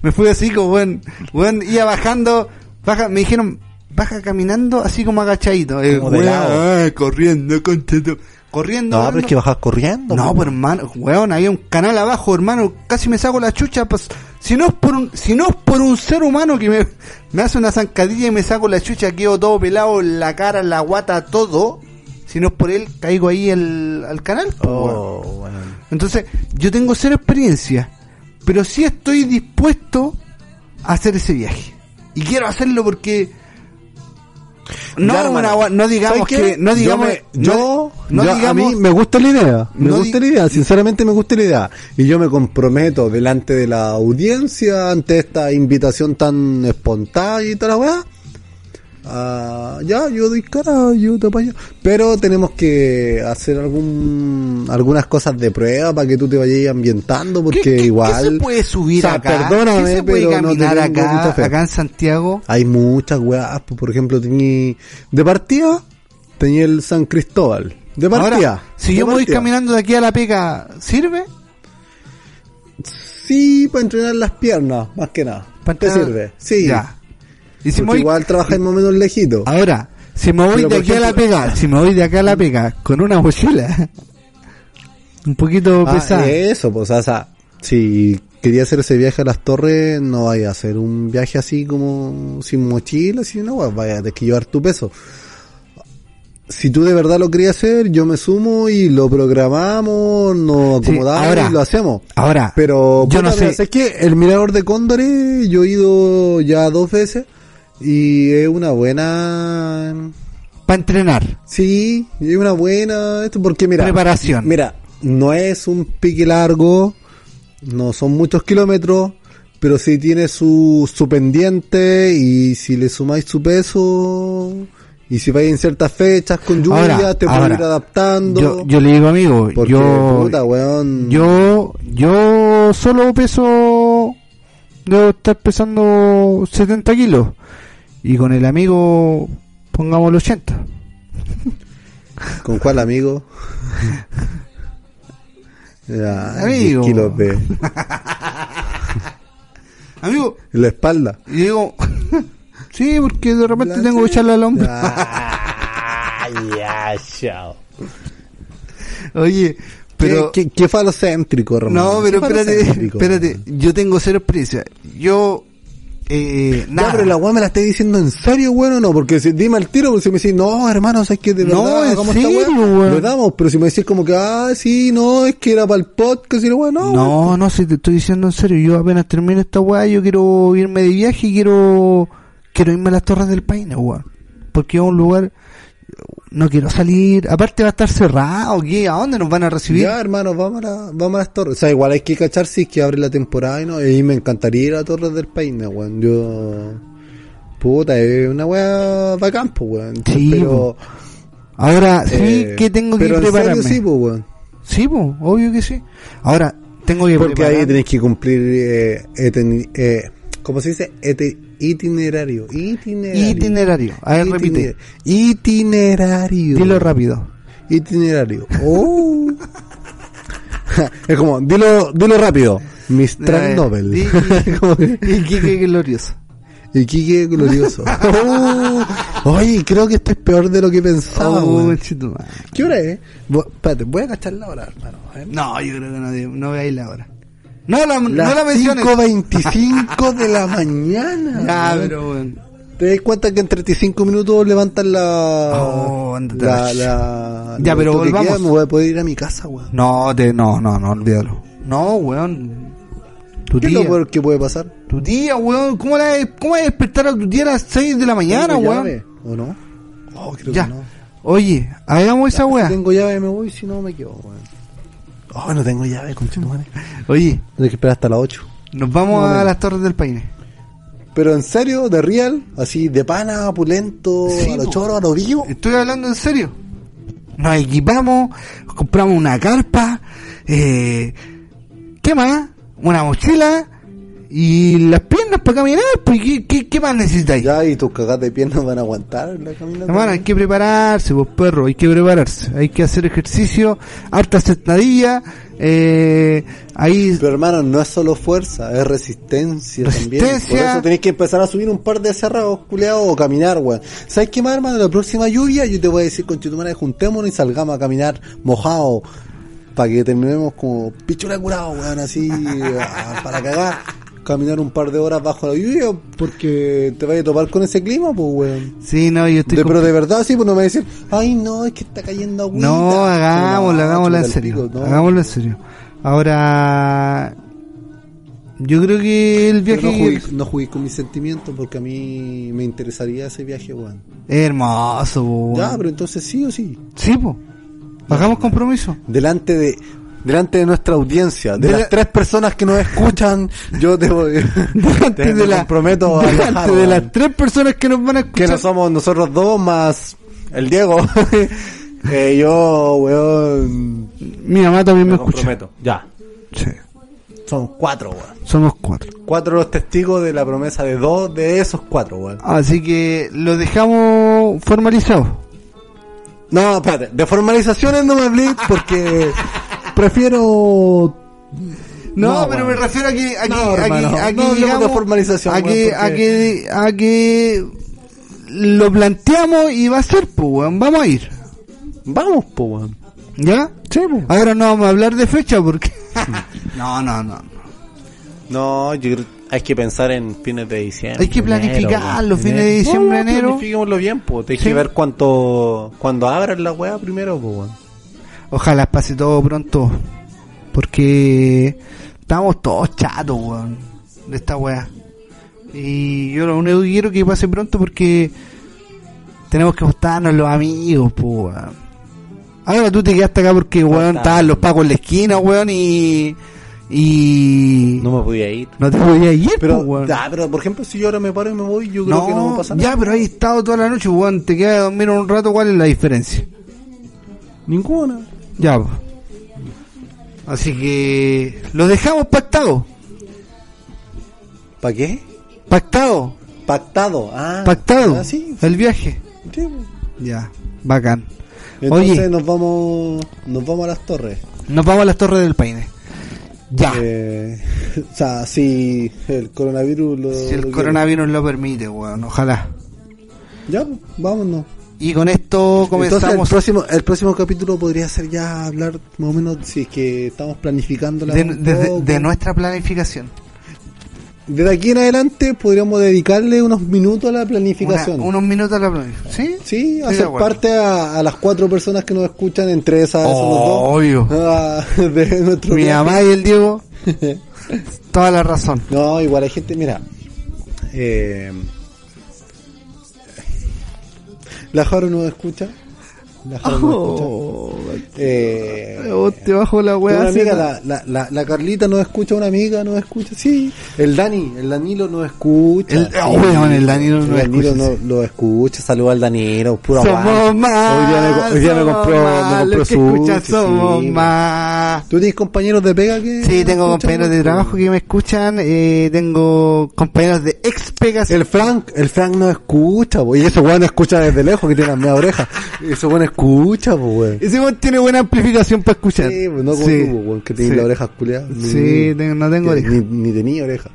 Me fui así como, weón, weón, iba bajando, baja, me dijeron, baja caminando así como agachadito. Eh, Como de weón, lado. ah, corriendo, concheto. Corriendo. No, pero es que bajas corriendo. No, pero hermano, weón, había un canal abajo, hermano, casi me saco la chucha, pues, si no es por un, si no es por un ser humano que me, me hace una zancadilla y me saco la chucha, quedo todo pelado, la cara, la guata, todo, si no es por él, caigo ahí al, al canal, pues. Oh, weón. Entonces, yo tengo cero experiencia, pero sí estoy dispuesto a hacer ese viaje. Y quiero hacerlo porque no, una no digamos que no digamos yo, me- yo, no, yo- digamos a mí me gusta la idea, me no gusta la idea, sinceramente me gusta la idea y yo me comprometo delante de la audiencia ante esta invitación tan espontánea y toda la weá. Ah, ya, yo doy cara, yo te apaño. Pero tenemos que hacer algún, algunas cosas de prueba para que tú te vayas ambientando, porque ¿Qué- qué- igual. ¿Qué se puede subir O sea, acá? perdóname, ¿Qué se puede pero caminar acá, acá en Santiago? Hay muchas weas, pues, por ejemplo, tení, de partida, tenía el San Cristóbal. De partida. Ahora, si de yo me voy partida. caminando de aquí a la pega, ¿sirve? Sí, para entrenar las piernas, más que nada. ¿Para ¿Te sirve? Sí. Ya. Y si Porque me voy, igual trabajáis más o menos lejito. ahora, si me voy Pero, de aquí a la pega, si me voy de acá a la pega con una mochila, [laughs] un poquito Ah, pesada. eso, pues, o sea, si quería hacer ese viaje a las torres, no vaya a hacer un viaje así como sin mochila, sino no, vaya a tener que llevar tu peso. Si tú de verdad lo querías hacer, yo me sumo y lo programamos, nos Sí, acomodamos ahora- y lo hacemos. Ahora, Pero yo no sé. ¿sabes qué? El mirador de Cóndores yo he ido ya dos veces y es una buena para entrenar. Sí, es una buena esto porque mira, Preparación. Mira, no es un pique largo, no son muchos kilómetros, pero sí tiene su su pendiente y si le sumáis su peso y si vais en ciertas fechas con lluvia Ahora, te puedes ahora, ir adaptando. Yo, yo le digo amigo, porque, yo, puta, weón, yo, yo solo peso, debo estar pesando 70 kilos. Y con el amigo, pongamos el 80. ¿con cuál amigo? [laughs] Ya, Amigo. 10 kilos de [laughs] Amigo, en la espalda. y digo, [laughs] sí, porque de repente tengo que echarle al hombro. Ah, ya, chao. Oye, pero... ¿Qué, qué, qué falocéntrico, Román? No, pero espérate, espérate, yo tengo cero experiencia. Yo, eh, Ya, nada. pero la weá me la estoy diciendo en serio, bueno, no, porque si dime al tiro, porque si me decís, no, hermano, ¿sabes que de No, verdad esta serio, weá? weón. Le damos, pero si me decís como que, ah, sí, no, es que era para el podcast, y la weá, no, weón. No, no, si te estoy diciendo en serio, yo apenas termino esta weá, yo quiero irme de viaje y quiero, quiero irme a las Torres del Paine, weón. Porque es un lugar, no quiero salir, aparte va a estar cerrado, ¿qué? ¿A dónde nos van a recibir? Ya, hermano, vamos a, la- vamos a las torres. O sea, igual hay que cachar si es que abre la temporada y no. Y me encantaría ir a Torres del Paine, weón. Yo. Puta, es una weá bacán, pues, weón. Sí, pero. Ahora, sí eh, que tengo que pero en prepararme. serio, sí, pues, weón. Sí, pues, obvio que sí. Ahora, tengo que Porque ahí tenés que cumplir, eh, eten- eh, ¿cómo se dice? Itinerario. Itinerario. Itinerario. A ver, repite. Itinerario. Dilo rápido. Itinerario. Oh. [laughs] es como, dilo, dilo rápido. Mistral Eh, Nobel. di- [laughs] Como que- Y qué, qué glorioso. Iquique glorioso. [laughs] Oh, oye, creo que esto es peor de lo que pensaba, Oh. ¿Qué hora es? Espérate, voy a cachar la hora, hermano. No, yo creo que no, no veáis la hora. No la, no Las la menciones. 5.25 de la [laughs] mañana. Ya, pero bueno. ¿Te das cuenta que en 35 minutos levantan la... Oh, la, la Ya, pero volvamos. queda, Me voy a poder ir a mi casa, weón. No, te, no, no, no, olvídalo. No, weón. Tu ¿Qué es tía. lo peor que puede pasar? Tu tía, weón. ¿Cómo, la, ¿Cómo vas a despertar a tu tía a las 6 de la mañana, ¿Tengo weón? ¿O no? Oh, creo Ya. que no. Oye, hagamos esa Si weá. tengo llave me voy, si no me quedo, weón. Oh, no tengo llave, conchetumare. Oye, Tengo que esperar hasta las 8. nos vamos No, a las Torres del Paine. Pero en serio, de real, así de pana, pulento, Sí, a los choros, a los vivo. Estoy hablando en serio. Nos equipamos, compramos una carpa, eh, ¿qué más? Una mochila y las piernas para caminar. Pues, ¿qué, qué, qué más necesitáis? Ya, y tus cagas de piernas van a aguantar la caminata. Hermano, hay que prepararse, pues perro, hay que prepararse. Hay que hacer ejercicio, harta sentadilla, eh, ahí... Pero hermano, no es solo fuerza, es resistencia, también. Resistencia. Por eso tenéis que empezar a subir un par de cerrados, culeados, o caminar, weón. ¿Sabes qué más, hermano? La próxima lluvia yo te voy a decir con Chitumana, juntémonos y salgamos a caminar mojado. Para que terminemos como pichula curado, weón, así, a- [laughs] para cagar. Caminar un par de horas bajo la lluvia, porque te vas a topar con ese clima, pues, weón. Sí, no, yo estoy... De- pero de verdad, sí, pues no me decir, ay, no, es que está cayendo agüita. No, hagámoslo, hagámoslo en serio. pico, no. Hagámoslo en serio. Ahora, yo creo que el Pero viaje no jugué, no jugué con mis sentimientos porque a mí me interesaría ese viaje, weón. hermoso, weón. Ya, pero entonces sí o sí. Sí, po. Hagamos compromiso. Delante de delante de nuestra audiencia, de, De las la- tres personas que nos escuchan, yo te [laughs] voy Delante te de, la, comprometo a delante viajar, de las tres personas que nos van a que escuchar. no somos nosotros dos más el Diego. [laughs] Eh, yo, weón, Mi mamá también me, me escucha. Ya. Sí. Son cuatro, weón. Somos cuatro. Cuatro los testigos de la promesa de dos de esos cuatro, weón. Así que lo dejamos formalizado. No, espérate, de formalizaciones no me hablé porque prefiero No, No, pero me refiero a que, a que, No, a que- hermano, a que formalización, a que, porque- a que, a que lo planteamos y va a ser, pues, weón, vamos a ir. Vamos, po, weón. ¿Ya? Sí, po. Ahora no vamos a hablar de fecha porque... [laughs] no, no, no. No, yo creo hay que pensar en fines de diciembre. Hay que planificar enero, los weón. fines de diciembre, no, enero. Planifiquémoslo bien, pues. Hay Sí. que ver cuánto, cuando abran la weá primero, pues, weón. Ojalá pase todo pronto. Porque estamos todos chatos, weón. De esta weá. Y yo lo único que quiero que pase pronto porque tenemos que juntarnos los amigos, pues, weón. Ahora tú te quedaste acá porque, weón, estaban los pacos en la esquina, weón, y... Y... No me podía ir. No te podías ir, Pero, po, weón. ya, pero por ejemplo, si yo ahora me paro y me voy, yo creo que no me pasa nada. ya, pero ahí estado toda la noche, weón. Te quedas a dormir un rato, ¿cuál es la diferencia? Ninguna. Ya. Así que lo dejamos pactado. ¿Para qué? Pactado. Pactado. Ah, Pactado. ah, sí, El viaje. sí. Ya, bacán. Entonces Oye. nos vamos nos vamos a las torres. Nos vamos a las Torres del Paine. Ya. Eh, [laughs] o sea, si el coronavirus lo. si lo el quiere. coronavirus lo permite, weón. Ojalá. Ya, pues, vámonos. Y con esto Entonces el comenzamos próximo, el próximo capítulo podría ser ya hablar más o menos si es que estamos planificando la de, de- de nuestra planificación. Desde aquí en adelante podríamos dedicarle unos minutos a la Una- planificación. unos minutos a la planificación. ¿Sí? Sí, hacer parte a, a las cuatro personas que nos escuchan, entre esas somos Obvio. dos. ah, [laughs] de nuestro Mi mamá y el Diego. [laughs] toda la razón. No, igual hay gente, mira. Eh, la Jaro no escucha. La escucha. Eh, Oh, te bajo la una weá. amiga, así, la, la, la, la Carlita no escucha, una amiga no escucha, sí. El Dani, el Danilo no escucha. El- sí. oh, weón, el Danilo no El Danilo escucha, no lo escucha, saluda al Danilo, puro Somos más. Hoy día me, hoy día me somos compró, más, me compró los que escuchan sushi, somos sí. más. ¿Tú tienes compañeros de pega que Sí, tengo compañeros de trabajo que me escuchan, eh, tengo compañeros de ex pegas. El Frank, el Frank no escucha, po, y ese weón escucha desde lejos que tiene las media orejas. Ese weón escucha, pues weón. Ese weón tiene buena amplificación para escuchar. Sí, pues no como Sí. tú, weón, que tienes Sí. las orejas culiadas. Ni- Sí, tengo- no tengo ni, orejas. Ni, ni tenía oreja.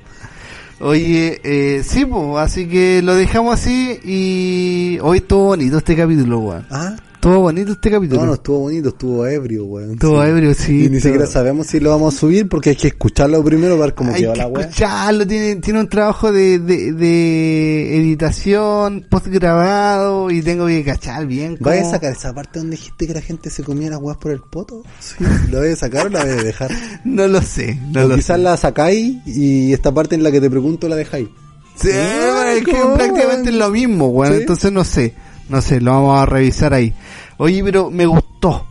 Oye, eh, sí, pues, así que lo dejamos así y hoy estuvo bonito este capítulo, weón. Ah, Estuvo bonito este capítulo. no, no estuvo bonito, estuvo ebrio, weón. Estuvo Sí. ebrio, sí. Y ni siquiera sabemos si lo vamos a subir porque hay que escucharlo primero para ver cómo quedó que la weá. escucharlo, tiene, tiene un trabajo de, de, de editación, post grabado y tengo que cachar bien. cómo- ¿Vas a sacar esa parte donde dijiste que la gente se comía las weas por el poto? Sí. ¿La vas a sacar o la vas a dejar? [laughs] No lo sé, no o lo quizás sé. la sacáis y esta parte en la que te pregunto la dejáis. Sí, es que ¿cómo, prácticamente weón? es lo mismo, weón. Entonces no sé, no sé, lo vamos a revisar ahí. Oye, pero me gustó.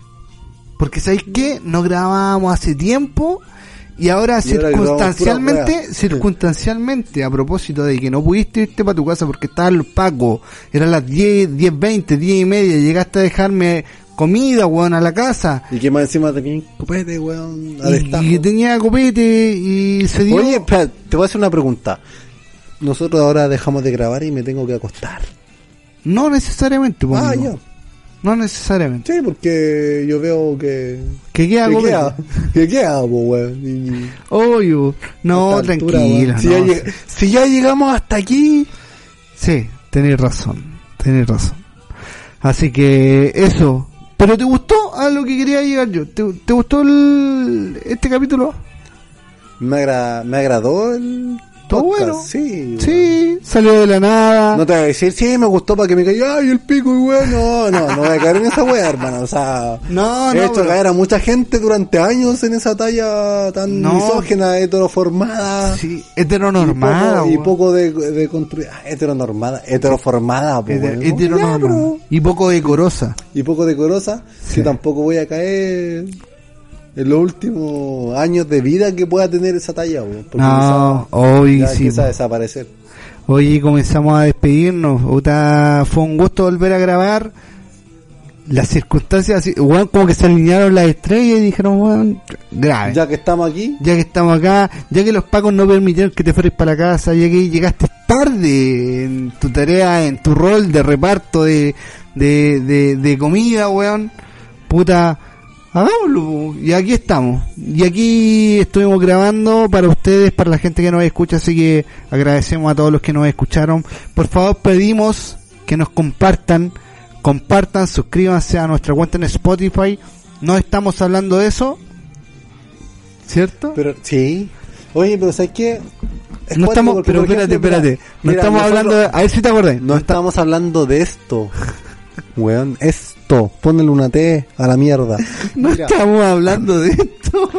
Porque ¿sabéis qué? No grabábamos hace tiempo y ahora Y ahora grabamos circunstancialmente, circunstancialmente, a propósito de que no pudiste irte para tu casa porque estaban los pacos, eran las 10, 10, 20, 10 y media, llegaste a dejarme comida, weón, a la casa. Y que más encima tenía copete, weón, Y, y tenía copete y se dio... Oye, espera, te voy a hacer una pregunta. Nosotros ahora dejamos de grabar y me tengo que acostar. No necesariamente, po, Ah, amigo. ya. No necesariamente. Sí, porque yo veo que... Que queda que queda, que queda, weón. Obvio. No, altura, tranquila. Si, ya lleg- si ya llegamos hasta aquí... Sí, tenés razón. Tenés razón. Así que eso. ¿Pero te gustó a lo que quería llegar yo? ¿Te, te gustó el, este capítulo? Me, agra- me agradó el Todo podcast, bueno. Sí. Sí, salió de la nada. No te voy a decir, sí, me gustó para que me caiga, ay, el pico y weón. No, no, no voy a caer en esa wea, hermano. O sea, [laughs] No, he no, hecho pero- caer a mucha gente durante años en esa talla tan No. misógena, heteroformada. Sí, heteronormada. Y poco, y poco de, de construir. Ah, heteronormada, heteroformada, Heter- weón. heteronormada. Ya, pero- Y poco decorosa. Y poco decorosa, Sí. que tampoco voy a caer en los últimos años de vida que pueda tener esa talla, weón. Porque No, hoy sí. empieza a desaparecer. Hoy comenzamos a despedirnos. Puta, fue un gusto volver a grabar. Las circunstancias, weón, como que se alinearon las estrellas y dijeron, weón, grave. Ya que estamos aquí, ya que estamos acá, ya que los pacos no permitieron que te fueras para la casa, ya que llegaste tarde en tu tarea, en tu rol de reparto de, de, de, de comida, weón, puta, hagámoslo, y aquí estamos, y aquí estuvimos grabando para ustedes, para la gente que nos escucha, así que agradecemos a todos los que nos escucharon, por favor pedimos que nos compartan, compartan, suscríbanse a nuestra cuenta en Spotify, no estamos hablando de eso, ¿cierto? Pero, sí. Oye, pero ¿sabes qué? Es no estamos, pero espérate, espérate. mira, no mira, estamos hablando de, a ver si te acordás. No estamos hablando de esto. [laughs] Weón, esto. Ponle una T a la mierda. [laughs] no Mira, estamos hablando de esto.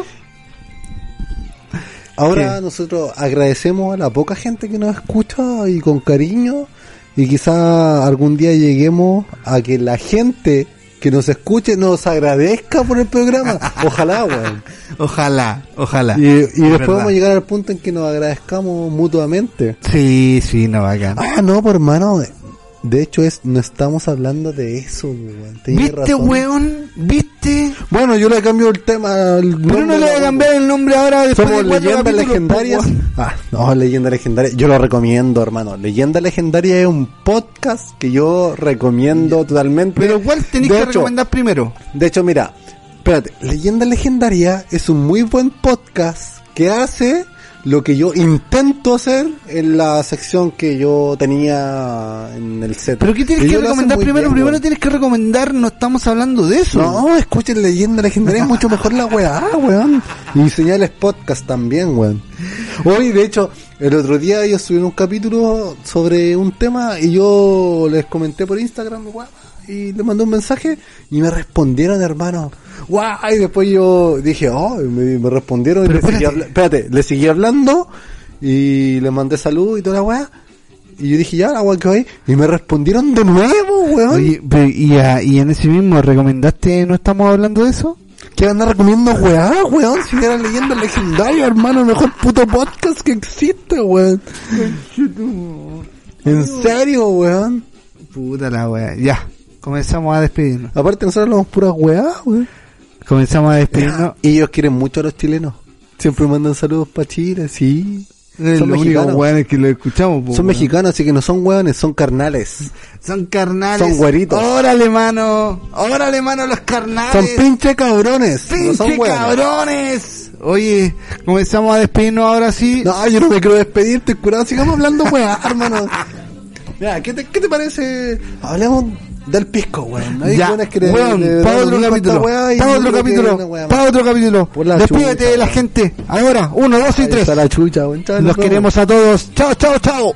ahora ¿Qué? nosotros agradecemos a la poca gente que nos escucha y con cariño. Y quizá algún día lleguemos a que la gente que nos escuche nos agradezca por el programa. [laughs] Ojalá, weón. Ojalá, ojalá. Y, y Es después verdad. vamos a llegar al punto en que nos agradezcamos mutuamente. Sí, sí, no, bacán. Ah, no, por hermano. De hecho, es no estamos hablando de eso, weón. ¿Viste, razón. weón? ¿Viste? Bueno, yo le cambio el tema. el Pero no le voy a cambiar el nombre ahora después Somos de leyendas legendarias. Ah, no, leyenda legendaria. Yo lo recomiendo, hermano. Leyenda legendaria es un podcast que yo recomiendo totalmente. Pero ¿cuál tenéis que hecho, recomendar primero? De hecho, mira, espérate, Leyenda Legendaria es un muy buen podcast que hace lo que yo intento hacer en la sección que yo tenía en el set. ¿Pero qué tienes que recomendar primero? bien, primero tienes que recomendar, no estamos hablando de eso. No, escuchen Leyenda Legendaria, es mucho mejor la weá, weón. Y señales podcast también, weón. Hoy, de hecho, el otro día ellos subieron un capítulo sobre un tema y yo les comenté por Instagram, weón, y les mandé un mensaje y me respondieron, hermano. Guau, y después yo dije, oh, me, me respondieron y Pero le seguí espérate. habla- espérate, le seguí hablando y le mandé salud y toda la weá. Y yo dije, ya, la weá que hoy. Y me respondieron de nuevo, weón. Oye, pero, y, a- y en ese mismo, ¿recomendaste no estamos hablando de eso? ¿Qué andar recomiendo weá, weón? Si era leyenda legendaria, hermano, el mejor puto podcast que existe, weón. En serio, weón. Puta la wea. Ya, comenzamos a despedirnos. Aparte nosotros hablamos puras weá, weón. Comenzamos a despedirnos. Y [laughs] ellos quieren mucho a los chilenos. Siempre mandan saludos para Chile, sí. Es son mexicanos. que lo escuchamos. po, Son mexicanos, así que no son weones, son carnales. Son carnales. Son güeritos. Órale, mano. Órale, mano, los carnales. Son pinche cabrones. no Pinche son cabrones. Oye, comenzamos a despedirnos ahora sí. No, yo no me quiero despedir, estoy curado. Sigamos hablando, weá, hermano. [laughs] Mira, ¿qué te, ¿qué te parece? Hablemos del pisco, weón. Hay ya, que weón, le- para otro capítulo, para otro capítulo, para otro capítulo. Despídete de la gente. Ahora, uno, dos y tres. Los queremos a todos. Chao, chao, chao.